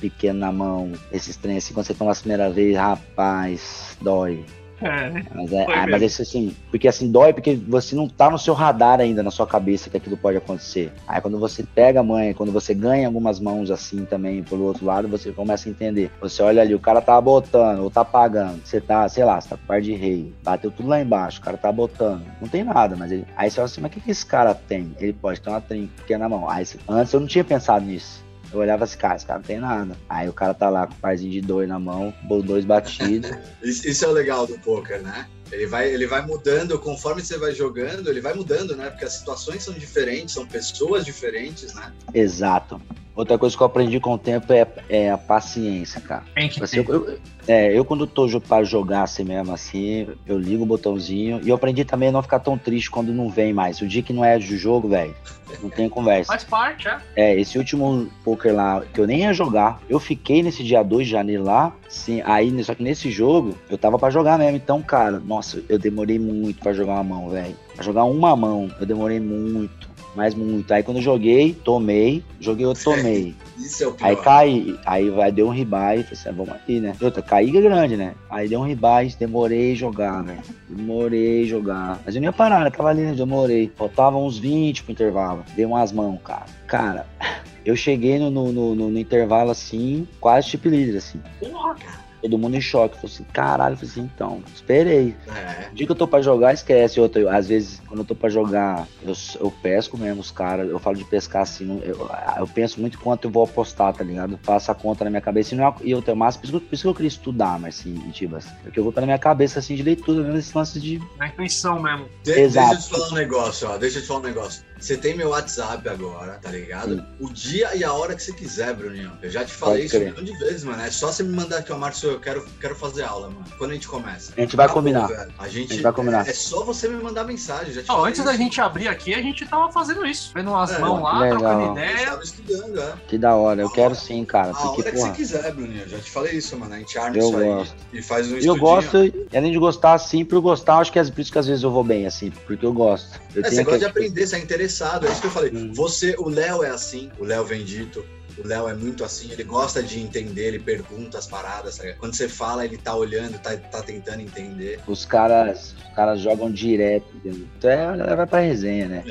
pequeno na mão, esses trem assim, quando você toma a primeira vez, rapaz, dói. É, Mas, é, ah, mas isso assim, porque assim, dói porque você não tá no seu radar ainda, na sua cabeça, que aquilo pode acontecer. Aí quando você pega a mãe, quando você ganha algumas mãos assim também pelo outro lado, você começa a entender. Você olha ali, o cara tá botando ou tá pagando. Você tá, sei lá, você tá com par de rei, bateu tudo lá embaixo, o cara tá botando. Não tem nada, mas ele. Aí você fala assim, mas o que, que esse cara tem? Ele pode ter uma trinca na mão. Aí antes eu não tinha pensado nisso. Eu olhava assim, cara, esse cara não tem nada. Aí o cara tá lá com o parzinho de dois na mão, dois batidos. isso, isso é o legal do poker, né? Ele vai, ele vai mudando conforme você vai jogando, ele vai mudando, né? Porque as situações são diferentes, são pessoas diferentes, né? Exato. Outra coisa que eu aprendi com o tempo é, é a paciência, cara. Tem que Assim, ter. eu, é, eu quando tô pra jogar assim mesmo, assim, eu ligo o botãozinho. E eu aprendi também a não ficar tão triste quando não vem mais. O dia que não é de jogo, velho, não tem conversa. Faz parte, é. É, esse último poker lá, que eu nem ia jogar, eu fiquei nesse dia 2 de janeiro lá, sim, aí, só que nesse jogo, eu tava pra jogar mesmo, então, cara, nossa, eu demorei muito pra jogar uma mão, velho. Pra jogar uma mão, eu demorei muito, mas muito. Aí quando eu joguei, tomei, joguei, eu tomei. Isso é o pior. Aí caí, aí vai, deu um ribai, falei assim, ah, vamos aqui, né? Outra, caí é grande, né? Aí deu um ribai, demorei jogar, velho. Demorei jogar. Mas eu não ia parar, né? Tava ali, né? Demorei. Faltavam uns 20 pro intervalo. Dei umas mãos, cara. Cara, eu cheguei no, no, no- no- intervalo assim, quase chip líder, assim. Porra, Todo mundo em choque. Falei assim, caralho, eu falei assim, então, esperei. É. O dia que eu tô pra jogar, esquece. Outra, eu- às vezes, quando eu tô pra jogar, eu, eu pesco mesmo os caras. Eu falo de pescar assim, eu, eu penso muito quanto eu vou apostar, tá ligado? Faço a conta na minha cabeça. E, não é- e eu tenho massa, por isso, que eu- por isso que eu queria estudar, mas assim, Tibas. Porque eu vou pela minha cabeça assim de leitura, mesmo esse lance de. na intuição mesmo. De- deixa Exato. eu te falar um negócio, ó. Deixa eu te falar um negócio. Você tem meu WhatsApp agora, tá ligado? Sim. O dia e a hora que você quiser, Bruninho. Eu já te falei Pode isso um crer. milhão de vezes, mano. É só você me mandar aqui, ó, Márcio, eu quero, quero fazer aula, mano. Quando a gente começa. A gente vai Acabou, combinar. velho. A gente, A gente vai combinar. É, é só você me mandar mensagem. Já te antes da isso. gente abrir aqui, a gente tava fazendo isso. Vendo umas É, mãos lá, legal. trocando Eu ideia. estudando, é. Que da hora. Eu quero sim, cara. A Porque, hora que você quiser, Bruninho. Eu já te falei isso, mano. A gente arma Eu isso aí gosto. e faz um E eu estudinho. gosto, e além de gostar assim, por gostar, acho que é por isso que às vezes eu vou bem, assim, porque eu gosto. Eu É, você gosta de aprender, você é interessado. É isso que eu falei. Hum. Você, o Léo é assim, o Léo Vendito. O Léo é muito assim, ele gosta de entender, ele pergunta as paradas. sabe? Quando você fala, ele tá olhando, tá, tá tentando entender. Os caras, os caras jogam direto, entendeu? Então é, a galera vai pra resenha, né?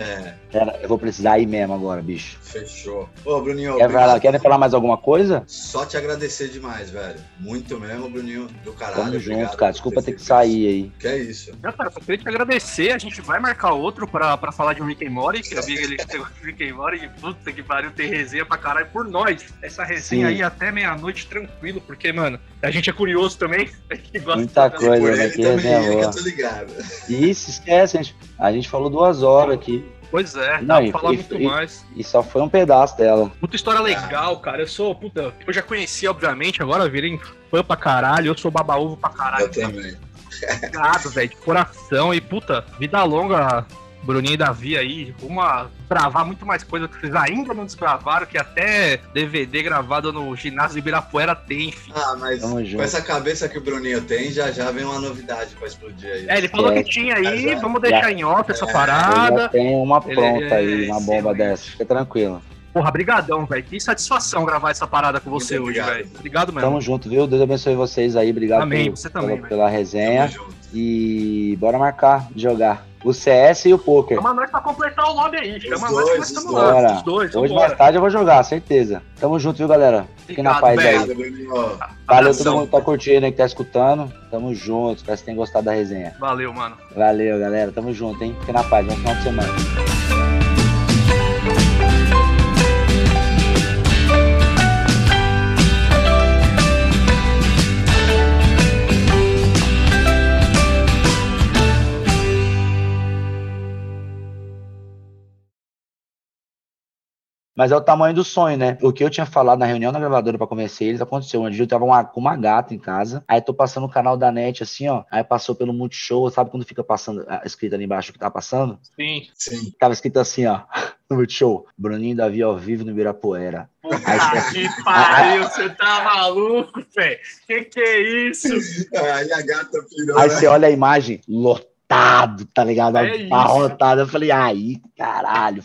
É, eu vou precisar ir mesmo agora, bicho. fechou. Ô, Bruninho, Quer falar, querem falar mais alguma coisa? Só te agradecer demais, velho. Muito mesmo, Bruninho, do caralho. Tamo junto, cara. Desculpa ter que sair aí. Que é isso. Eu, cara, só queria te agradecer. A gente vai marcar outro pra, pra falar de Rick and Morty, que eu vi que ele pegou Rick and Morty e puta que pariu, tem resenha pra caralho por nós. Essa resenha Sim. aí até meia-noite tranquilo, porque, mano, a gente é curioso também. Muita de- Coisa, né? Que também, ligado. E se esquece, a gente, a gente falou duas horas aqui. Pois é, Não, dá e- pra falar e- muito e- mais. E só foi um pedaço dela. Puta história legal, cara. Eu sou, puta, eu já conhecia, obviamente, agora eu virei fã pra caralho. Eu sou baba-ovo pra caralho. Eu também. Obrigado, velho, de coração. E, puta, vida longa, Bruninho e Davi aí. Uma gravar muito mais coisa que vocês ainda não desgravaram, que até DVD gravado no ginásio de Ibirapuera tem, filho. Ah, mas Tamo com junto. essa cabeça que o Bruninho tem, já já vem uma novidade pra explodir aí. É, ele falou É, que tinha aí, já- vamos deixar em off essa é, já parada. tenho uma Ele pronta é aí, uma bomba excelente. dessa. Fica tranquilo. Porra, brigadão, velho. Que satisfação gravar essa parada com você Muito hoje, velho. Obrigado mesmo. Tamo junto, viu? Deus abençoe vocês aí. Obrigado Amém, pelo- você também, pela, pela resenha. Tamo junto. E bora marcar de jogar. O CS e o poker. Chama nós pra completar o lobby aí. Chama Os nós que dois, nós os estamos lá. Bora. Os dois, Hoje mais tarde eu vou jogar, certeza. Tamo junto, viu, galera? Fiquem na paz aí. Valeu todo mundo que tá curtindo aí, que tá escutando. Tamo junto. Espero que vocês tenham gostado da resenha. Valeu, mano. Valeu, galera. Tamo junto, hein? Fiquem na paz. Bom final de semana. Mas é o tamanho do sonho, né? O que eu tinha falado na reunião da gravadora pra convencer eles aconteceu. Um dia eu tava uma- com uma gata em casa, aí tô passando o canal da net assim, ó. Aí passou pelo Multishow, sabe quando fica passando, ah, escrito ali embaixo o que tá passando? Sim. Sim. Tava escrito assim, ó, no Multishow. Bruninho Davi ao vivo no Ibirapuera. Puta Aí, que pariu, você tá maluco, velho? Que que é isso? Aí a gata pirou, Aí né? você olha a imagem, lotado, tá ligado? É isso. Abarrotado. Eu falei, aí, caralho,